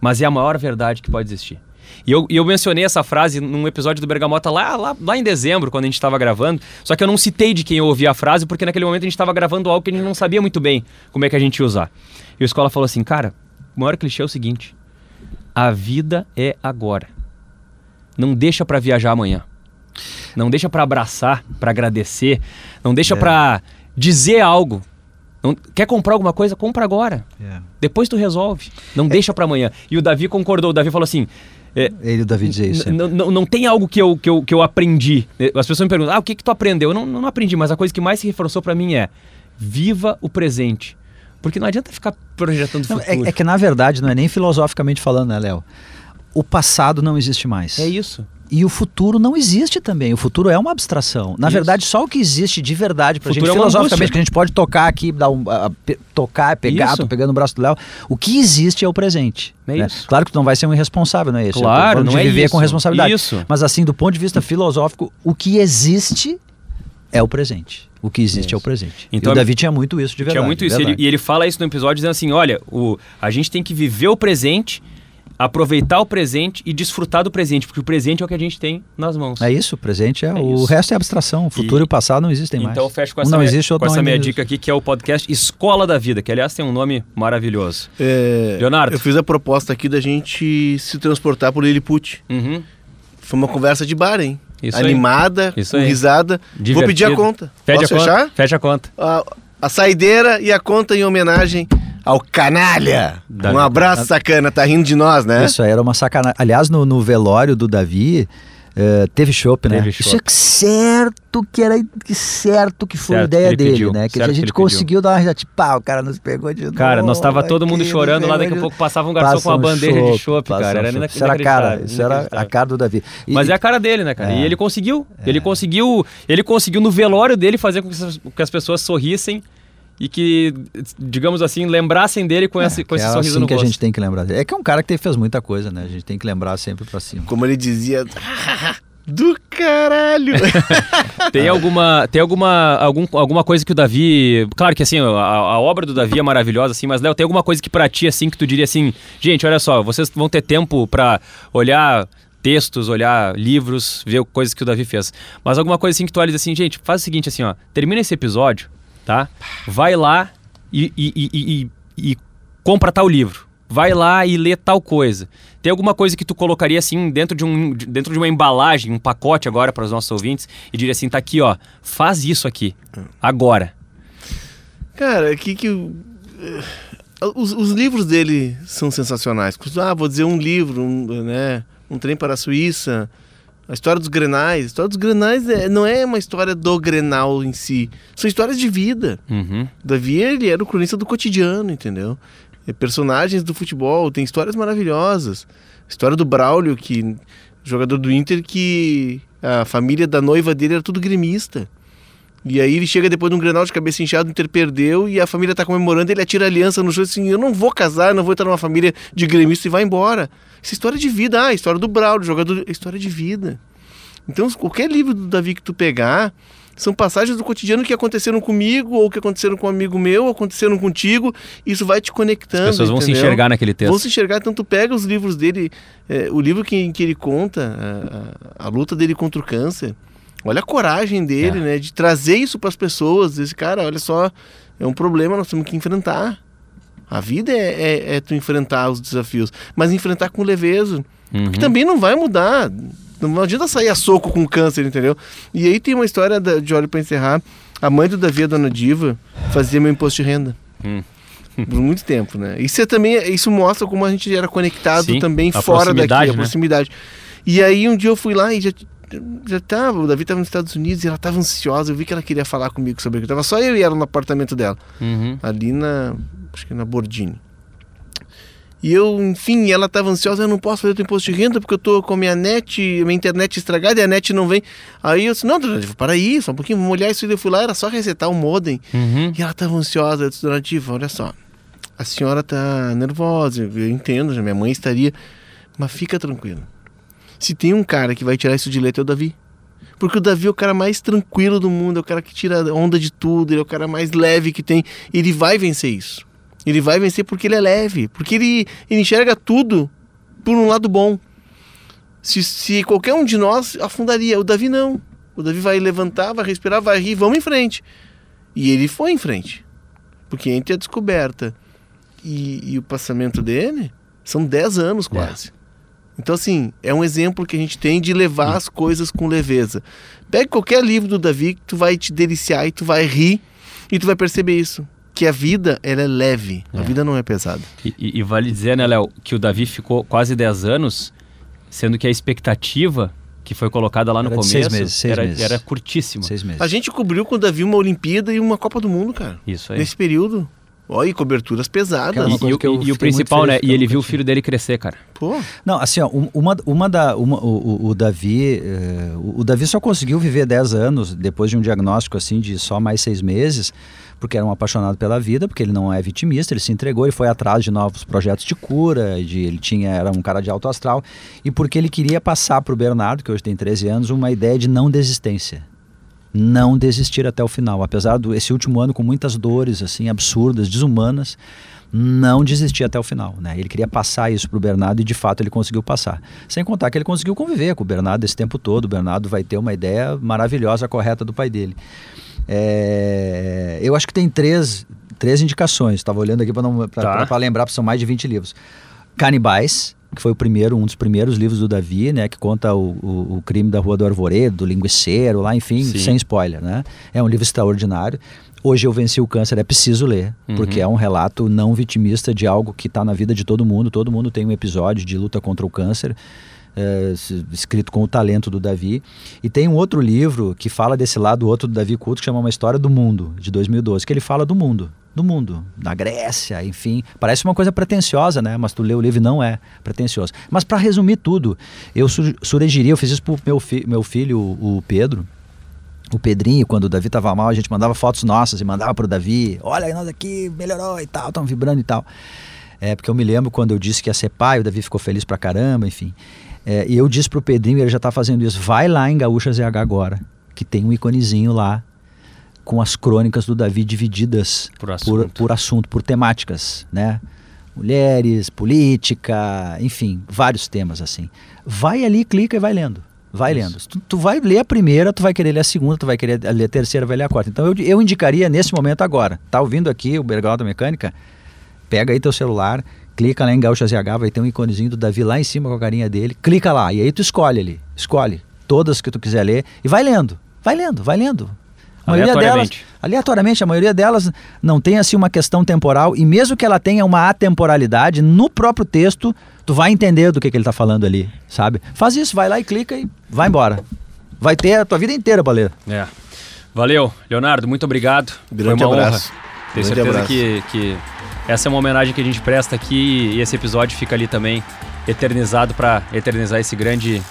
mas é a maior verdade que pode existir. E eu, eu mencionei essa frase num episódio do Bergamota lá, lá, lá em dezembro, quando a gente estava gravando. Só que eu não citei de quem eu ouvi a frase, porque naquele momento a gente estava gravando algo que a gente não sabia muito bem como é que a gente ia usar. E o Escola falou assim, cara, o maior clichê é o seguinte: a vida é agora. Não deixa para viajar amanhã. Não deixa para abraçar, para agradecer. Não deixa É. pra dizer algo. Não- quer comprar alguma coisa? Compra agora. É. Depois tu resolve. Não deixa para amanhã. E o Davi concordou. O Davi falou assim: é, Ele e o Davi dizer isso. N- Não, tem algo que eu, que, eu, que eu aprendi. As pessoas me perguntam, ah, o que, que tu aprendeu? Eu não, não aprendi, mas a coisa que mais se reforçou pra mim é viva o presente. Porque não adianta ficar projetando Não, futuro. é, é que na verdade não é nem filosoficamente falando, né, Léo? o passado não existe mais. É isso. E o futuro não existe também. O futuro é uma abstração. Na Isso. verdade, só o que existe de verdade Futuro gente, é filosoficamente, que a gente pode tocar aqui, dar um, a- pe- tocar, pegar, Isso. tô pegando o braço do Léo. O que existe é o presente. É né? isso. Claro que tu não vai ser um irresponsável, não é isso? Claro, não é viver isso. com responsabilidade. Isso. Mas assim, do ponto de vista filosófico, o que existe é o presente. O que existe é o presente. Então, e o Davi tinha muito isso de verdade. Tinha muito isso. Ele- e ele fala isso no episódio dizendo assim: olha, o, a gente tem que viver o presente, aproveitar o presente e desfrutar do presente, porque o presente é o que a gente tem nas mãos. É isso, o presente é, É o isso. resto é abstração. O futuro e, E- o passado não existem mais. Então eu fecho com essa, não minha, existe, com essa minha dica aqui, que é o podcast Escola da Vida, que aliás tem um nome maravilhoso. É, Leonardo. Eu fiz a proposta aqui da gente se transportar por Lilliput. Uhum. Foi uma conversa de bar, hein? Isso aí. Animada, Isso com aí. risada. Vou Divertido. pedir a conta. Posso a conta. fechar? Fecha a conta. A, a saideira e a conta em homenagem ao canalha. Davi. Um abraço, sacana. Tá rindo de nós, né? Isso aí era uma sacanagem. Aliás, no, no velório do Davi, eh, teve chopp, né? Teve Isso é que certo que era que certo que foi a Certo que ideia ele dele, pediu, né? Que certo a que gente pediu. conseguiu dar uma risada, tipo, pá, o cara nos pegou de novo. Cara, nós tava todo mundo chorando lá, daqui a de- pouco passava um garçom Passa com uma um bandeja de chopp, cara. um Era inac- Isso era a cara, isso era a cara do Davi. E- Mas é a cara dele, né, cara? É. E ele conseguiu. Ele conseguiu. Ele conseguiu no velório dele fazer que com que as pessoas sorrissem e que, digamos assim, lembrassem dele com esse, com é esse assim sorriso no que a rosto. gente tem que lembrar dele. É que é um cara que fez muita coisa, né? A gente tem que lembrar sempre pra cima. Como ele dizia. Do caralho! Tem alguma, tem alguma, algum, alguma coisa que o Davi, claro que assim, a, a obra do Davi é maravilhosa assim, mas Léo, tem alguma coisa que pra ti assim que tu diria assim, gente, olha só, vocês vão ter tempo pra olhar textos, olhar livros, ver coisas que o Davi fez. Mas alguma coisa assim que tu olha e diz assim, gente, faz o seguinte assim, ó, termina esse episódio, tá? Vai lá e, e, e, e- compra tal livro. Vai lá e lê tal coisa. Tem alguma coisa que tu colocaria assim dentro de, um, de- dentro de uma embalagem, um pacote agora para os nossos ouvintes e diria assim, tá aqui, ó, faz isso aqui agora. Cara, que que. o- eh, Os, os livros dele são sensacionais. Ah, vou dizer um livro, um, né? Um trem para a Suíça. A história dos Grenais. A história dos Grenais é- não é uma história do Grenal em si. São histórias de vida. Uhum. Davi, ele era o cronista do cotidiano, entendeu? É, personagens do futebol, tem histórias maravilhosas. História do Braulio, que jogador do Inter, que a família da noiva dele era tudo gremista. E aí ele chega depois de um Grenal de cabeça inchada, o Inter perdeu e a família tá comemorando, ele atira a aliança no chão assim, eu não vou casar, não vou entrar numa família de gremista e vai embora. Isso é história de vida, ah, história do Braulio, jogador, é história de vida. Então, qualquer livro do Davi que tu pegar, são passagens do cotidiano que aconteceram comigo, ou que aconteceram com um amigo meu, ou aconteceram contigo. Isso vai te conectando. As pessoas vão se entendeu? enxergar naquele texto. Vão se enxergar, então tu pega os livros dele, é, o livro que, que ele conta, a, a- a luta dele contra o câncer. Olha a coragem dele, É. né? De trazer isso para as pessoas. Esse cara, olha só, é um problema, nós temos que enfrentar. A vida é, é, é tu enfrentar os desafios, mas enfrentar com leveza Uhum. que também não vai mudar. Não adianta sair a soco com câncer, entendeu? E aí tem uma história da, de olho para encerrar. A mãe do Davi, a dona Diva, fazia meu imposto de renda. Hum. Por muito tempo, né? Isso é também, isso mostra como a gente era conectado Sim, também fora daqui, proximidade, a né? proximidade. E aí um dia eu fui lá e já já tava, o Davi estava nos Estados Unidos e ela estava ansiosa, eu vi que ela queria falar comigo sobre aquilo. Tava só eu e ela no apartamento dela Uhum. ali na, acho que na Bordini. E eu, enfim, ela estava ansiosa, eu não posso fazer o imposto de renda porque eu tô com a minha net, minha internet estragada e a net não vem. Aí eu disse, não, dona Diva, para aí, só um pouquinho, vamos olhar isso. E eu fui lá, era só resetar o modem. Uhum. E ela estava ansiosa, eu disse, dona Diva, olha só, a senhora tá nervosa, eu entendo, minha mãe estaria, mas fica tranquilo. Se tem um cara que vai tirar isso de letra, é o Davi. Porque o Davi é o cara mais tranquilo do mundo, é o cara que tira onda de tudo, ele é o cara mais leve que tem. Ele vai vencer isso. Ele vai vencer porque ele é leve, porque ele, ele enxerga tudo por um lado bom. Se, se qualquer um de nós afundaria, o Davi não. O Davi vai levantar, vai respirar, vai rir, vamos em frente. E ele foi em frente. Porque entre a descoberta e, e o passamento dele, são 10 anos quase. Então, assim, é um exemplo que a gente tem de levar as coisas com leveza. Pega qualquer livro do Davi que tu vai te deliciar e tu vai rir e tu vai perceber isso. Que a vida, ela é leve. A É. vida não é pesada. E, e- e vale dizer, né, Léo, que o Davi ficou quase 10 anos, sendo que a expectativa que foi colocada lá no Era de começo seis meses, seis era, meses. era curtíssima. Seis meses. A gente cobriu com o Davi uma Olimpíada e uma Copa do Mundo, cara. Isso aí. Nesse período. Ó, e coberturas pesadas. E, e e o principal, né? E ele viu o filho dele crescer, cara. Pô, Não, assim, ó, um- uma, uma da. Uma, o, o- o Davi. o o Davi só conseguiu viver 10 anos depois de um diagnóstico assim de só mais seis meses, porque era um apaixonado pela vida, porque ele não é vitimista, ele se entregou, ele foi atrás de novos projetos de cura, de, ele tinha, era um cara de alto astral, e porque ele queria passar para o Bernardo, que hoje tem 13 anos, uma ideia de não desistência. Não desistir até o final. Apesar desse último ano com muitas dores assim absurdas, desumanas, não desistir até o final. Né? Ele queria passar isso para o Bernardo e de fato ele conseguiu passar. Sem contar que ele conseguiu conviver com o Bernardo esse tempo todo. O Bernardo vai ter uma ideia maravilhosa, correta do pai dele. É, eu acho que tem três, três indicações. Estava olhando aqui para Tá. lembrar, porque são mais de 20 livros. Canibais, que foi o primeiro, um dos primeiros livros do Davi, né, que conta o, o, o crime da Rua do Arvoredo, do linguiceiro, lá, enfim, Sim. sem spoiler, né? É um livro extraordinário. Hoje eu venci o câncer, é preciso ler, Uhum. porque é um relato não vitimista de algo que está na vida de todo mundo. Todo mundo tem um episódio de luta contra o câncer. é, s- escrito com o talento do Davi. E tem um outro livro que fala desse lado outro do Davi Culto, que chama Uma História do Mundo, de 2012, que ele fala do mundo, do mundo, da Grécia, enfim. Parece uma coisa pretensiosa, né? Mas tu lê o livro não é pretensioso. Mas para resumir tudo, eu su- sugeriria, eu fiz isso pro meu, fi- meu filho, o o Pedro, o Pedrinho, quando o Davi tava mal, a gente mandava fotos nossas e mandava pro Davi. Olha, nós aqui melhorou e tal, estamos vibrando e tal. É, porque eu me lembro quando eu disse que ia ser pai, o Davi ficou feliz pra caramba, enfim. É, e eu disse pro Pedrinho, ele já tá fazendo isso, vai lá em Gaúcha ZH agora, que tem um iconezinho lá com as crônicas do Davi divididas Por por, assunto. por assunto, por temáticas, né? Mulheres, política, enfim, vários temas assim. Vai ali, clica e vai lendo. Vai Isso. lendo. Tu, tu vai ler a primeira, tu vai querer ler a segunda, tu vai querer ler a terceira, vai ler a quarta. Então eu, eu indicaria nesse momento agora. Tá ouvindo aqui o Bergal da Mecânica? Pega aí teu celular, clica lá em Gaúcha ZH, vai ter um iconezinho do Davi lá em cima com a carinha dele. Clica lá e aí tu escolhe ali. Escolhe todas que tu quiser ler e vai lendo. Vai lendo, vai lendo. A maioria delas, Aleatoriamente. aleatoriamente, a maioria delas não tem assim uma questão temporal e mesmo que ela tenha uma atemporalidade, no próprio texto tu vai entender do que, que ele está falando ali, sabe? Faz isso, vai lá e clica e vai embora. Vai ter a tua vida inteira pra ler. É. Valeu, Leonardo, muito obrigado. Grande Foi uma abraço. honra. Tenho Grande certeza abraço. que, que essa é uma homenagem que a gente presta aqui e esse episódio fica ali também eternizado para eternizar esse grande,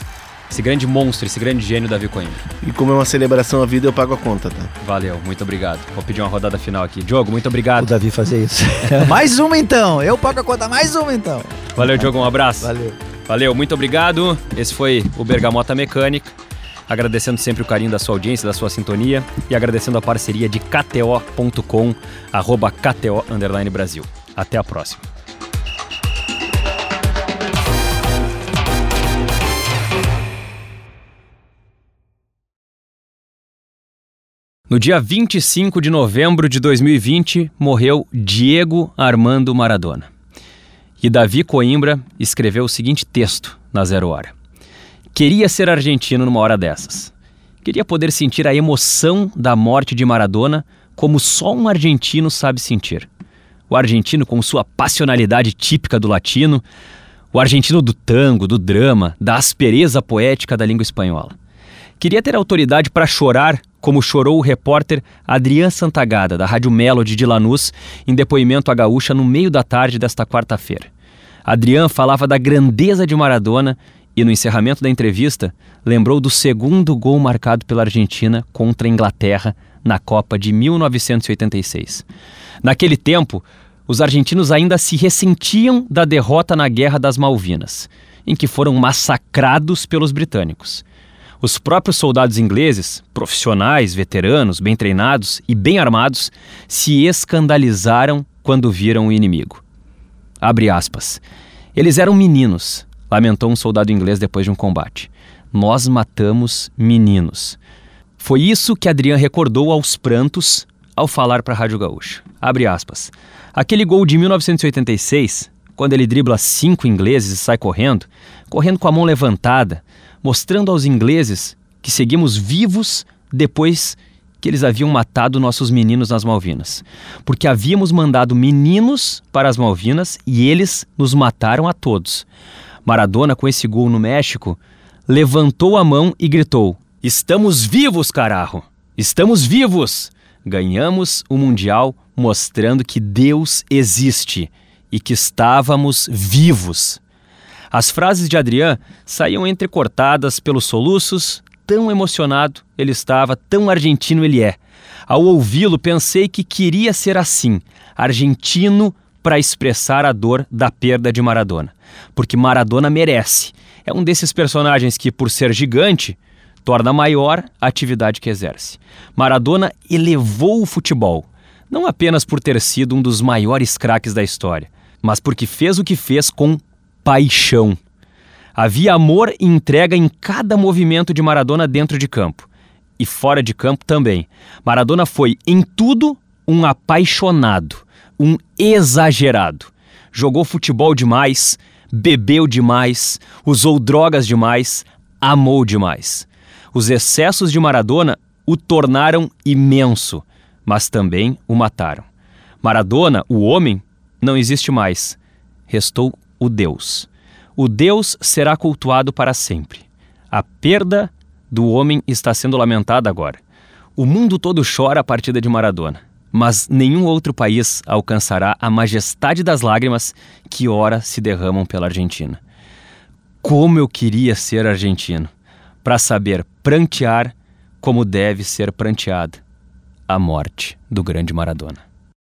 esse grande monstro, esse grande gênio Davi Coimbra. E como é uma celebração à vida, eu pago a conta, tá? Valeu, muito obrigado. Vou pedir uma rodada final aqui. Diogo, muito O obrigado. Davi fazer isso. mais uma então. Eu pago a conta, mais uma então. Valeu, Diogo, um abraço. Valeu. Valeu, muito obrigado. Esse foi o Bergamota Mecânica. Agradecendo sempre o carinho da sua audiência, da sua sintonia e agradecendo a parceria de KTO.com, arroba KTO underline Brasil. Até a próxima. No dia 25 de novembro de 2020, morreu Diego Armando Maradona. E Davi Coimbra escreveu o seguinte texto na Zero Hora: Queria ser argentino numa hora dessas. Queria poder sentir a emoção da morte de Maradona como só um argentino sabe sentir. O argentino com sua passionalidade típica do latino, o argentino do tango, do drama, da aspereza poética da língua espanhola. Queria ter autoridade para chorar como chorou o repórter Adrian Santagada, da Rádio Melody de Lanús, em depoimento à gaúcha no meio da tarde desta quarta-feira. Adrian falava da grandeza de Maradona e, no encerramento da entrevista, lembrou do segundo gol marcado pela Argentina contra a Inglaterra na Copa de 1986. Naquele tempo, os argentinos ainda se ressentiam da derrota na Guerra das Malvinas, em que foram massacrados pelos britânicos. Os próprios soldados ingleses, profissionais, veteranos, bem treinados e bem armados, se escandalizaram quando viram o inimigo. Abre aspas. Eles eram meninos, lamentou um soldado inglês depois de um combate. Nós matamos meninos. Foi isso que Adrian recordou aos prantos ao falar para a Rádio Gaúcha. Abre aspas. Aquele gol de 1986, quando ele dribla cinco ingleses e sai correndo, correndo com a mão levantada, mostrando aos ingleses que seguimos vivos depois que eles haviam matado nossos meninos nas Malvinas. Porque havíamos mandado meninos para as Malvinas e eles nos mataram a todos. Maradona, com esse gol no México, levantou a mão e gritou: Estamos vivos, carajo! Estamos vivos! Ganhamos o Mundial mostrando que Deus existe e que estávamos vivos. As frases de Adrian saíam entrecortadas pelos soluços, tão emocionado ele estava, tão argentino ele é. Ao ouvi-lo, pensei que queria ser assim, argentino para expressar a dor da perda de Maradona. Porque Maradona merece. É um desses personagens que, por ser gigante, torna maior a atividade que exerce. Maradona elevou o futebol, não apenas por ter sido um dos maiores craques da história, mas porque fez o que fez com paixão. Havia amor e entrega em cada movimento de Maradona dentro de campo e fora de campo também. Maradona foi, em tudo, um apaixonado, um exagerado. Jogou futebol demais, bebeu demais, usou drogas demais, amou demais. Os excessos de Maradona o tornaram imenso, mas também o mataram. Maradona, o homem, não existe mais. Restou o Deus. O Deus será cultuado para sempre. A perda do homem está sendo lamentada agora. O mundo todo chora a partida de Maradona, mas nenhum outro país alcançará a majestade das lágrimas que ora se derramam pela Argentina. Como eu queria ser argentino, para saber prantear como deve ser pranteada a morte do grande Maradona.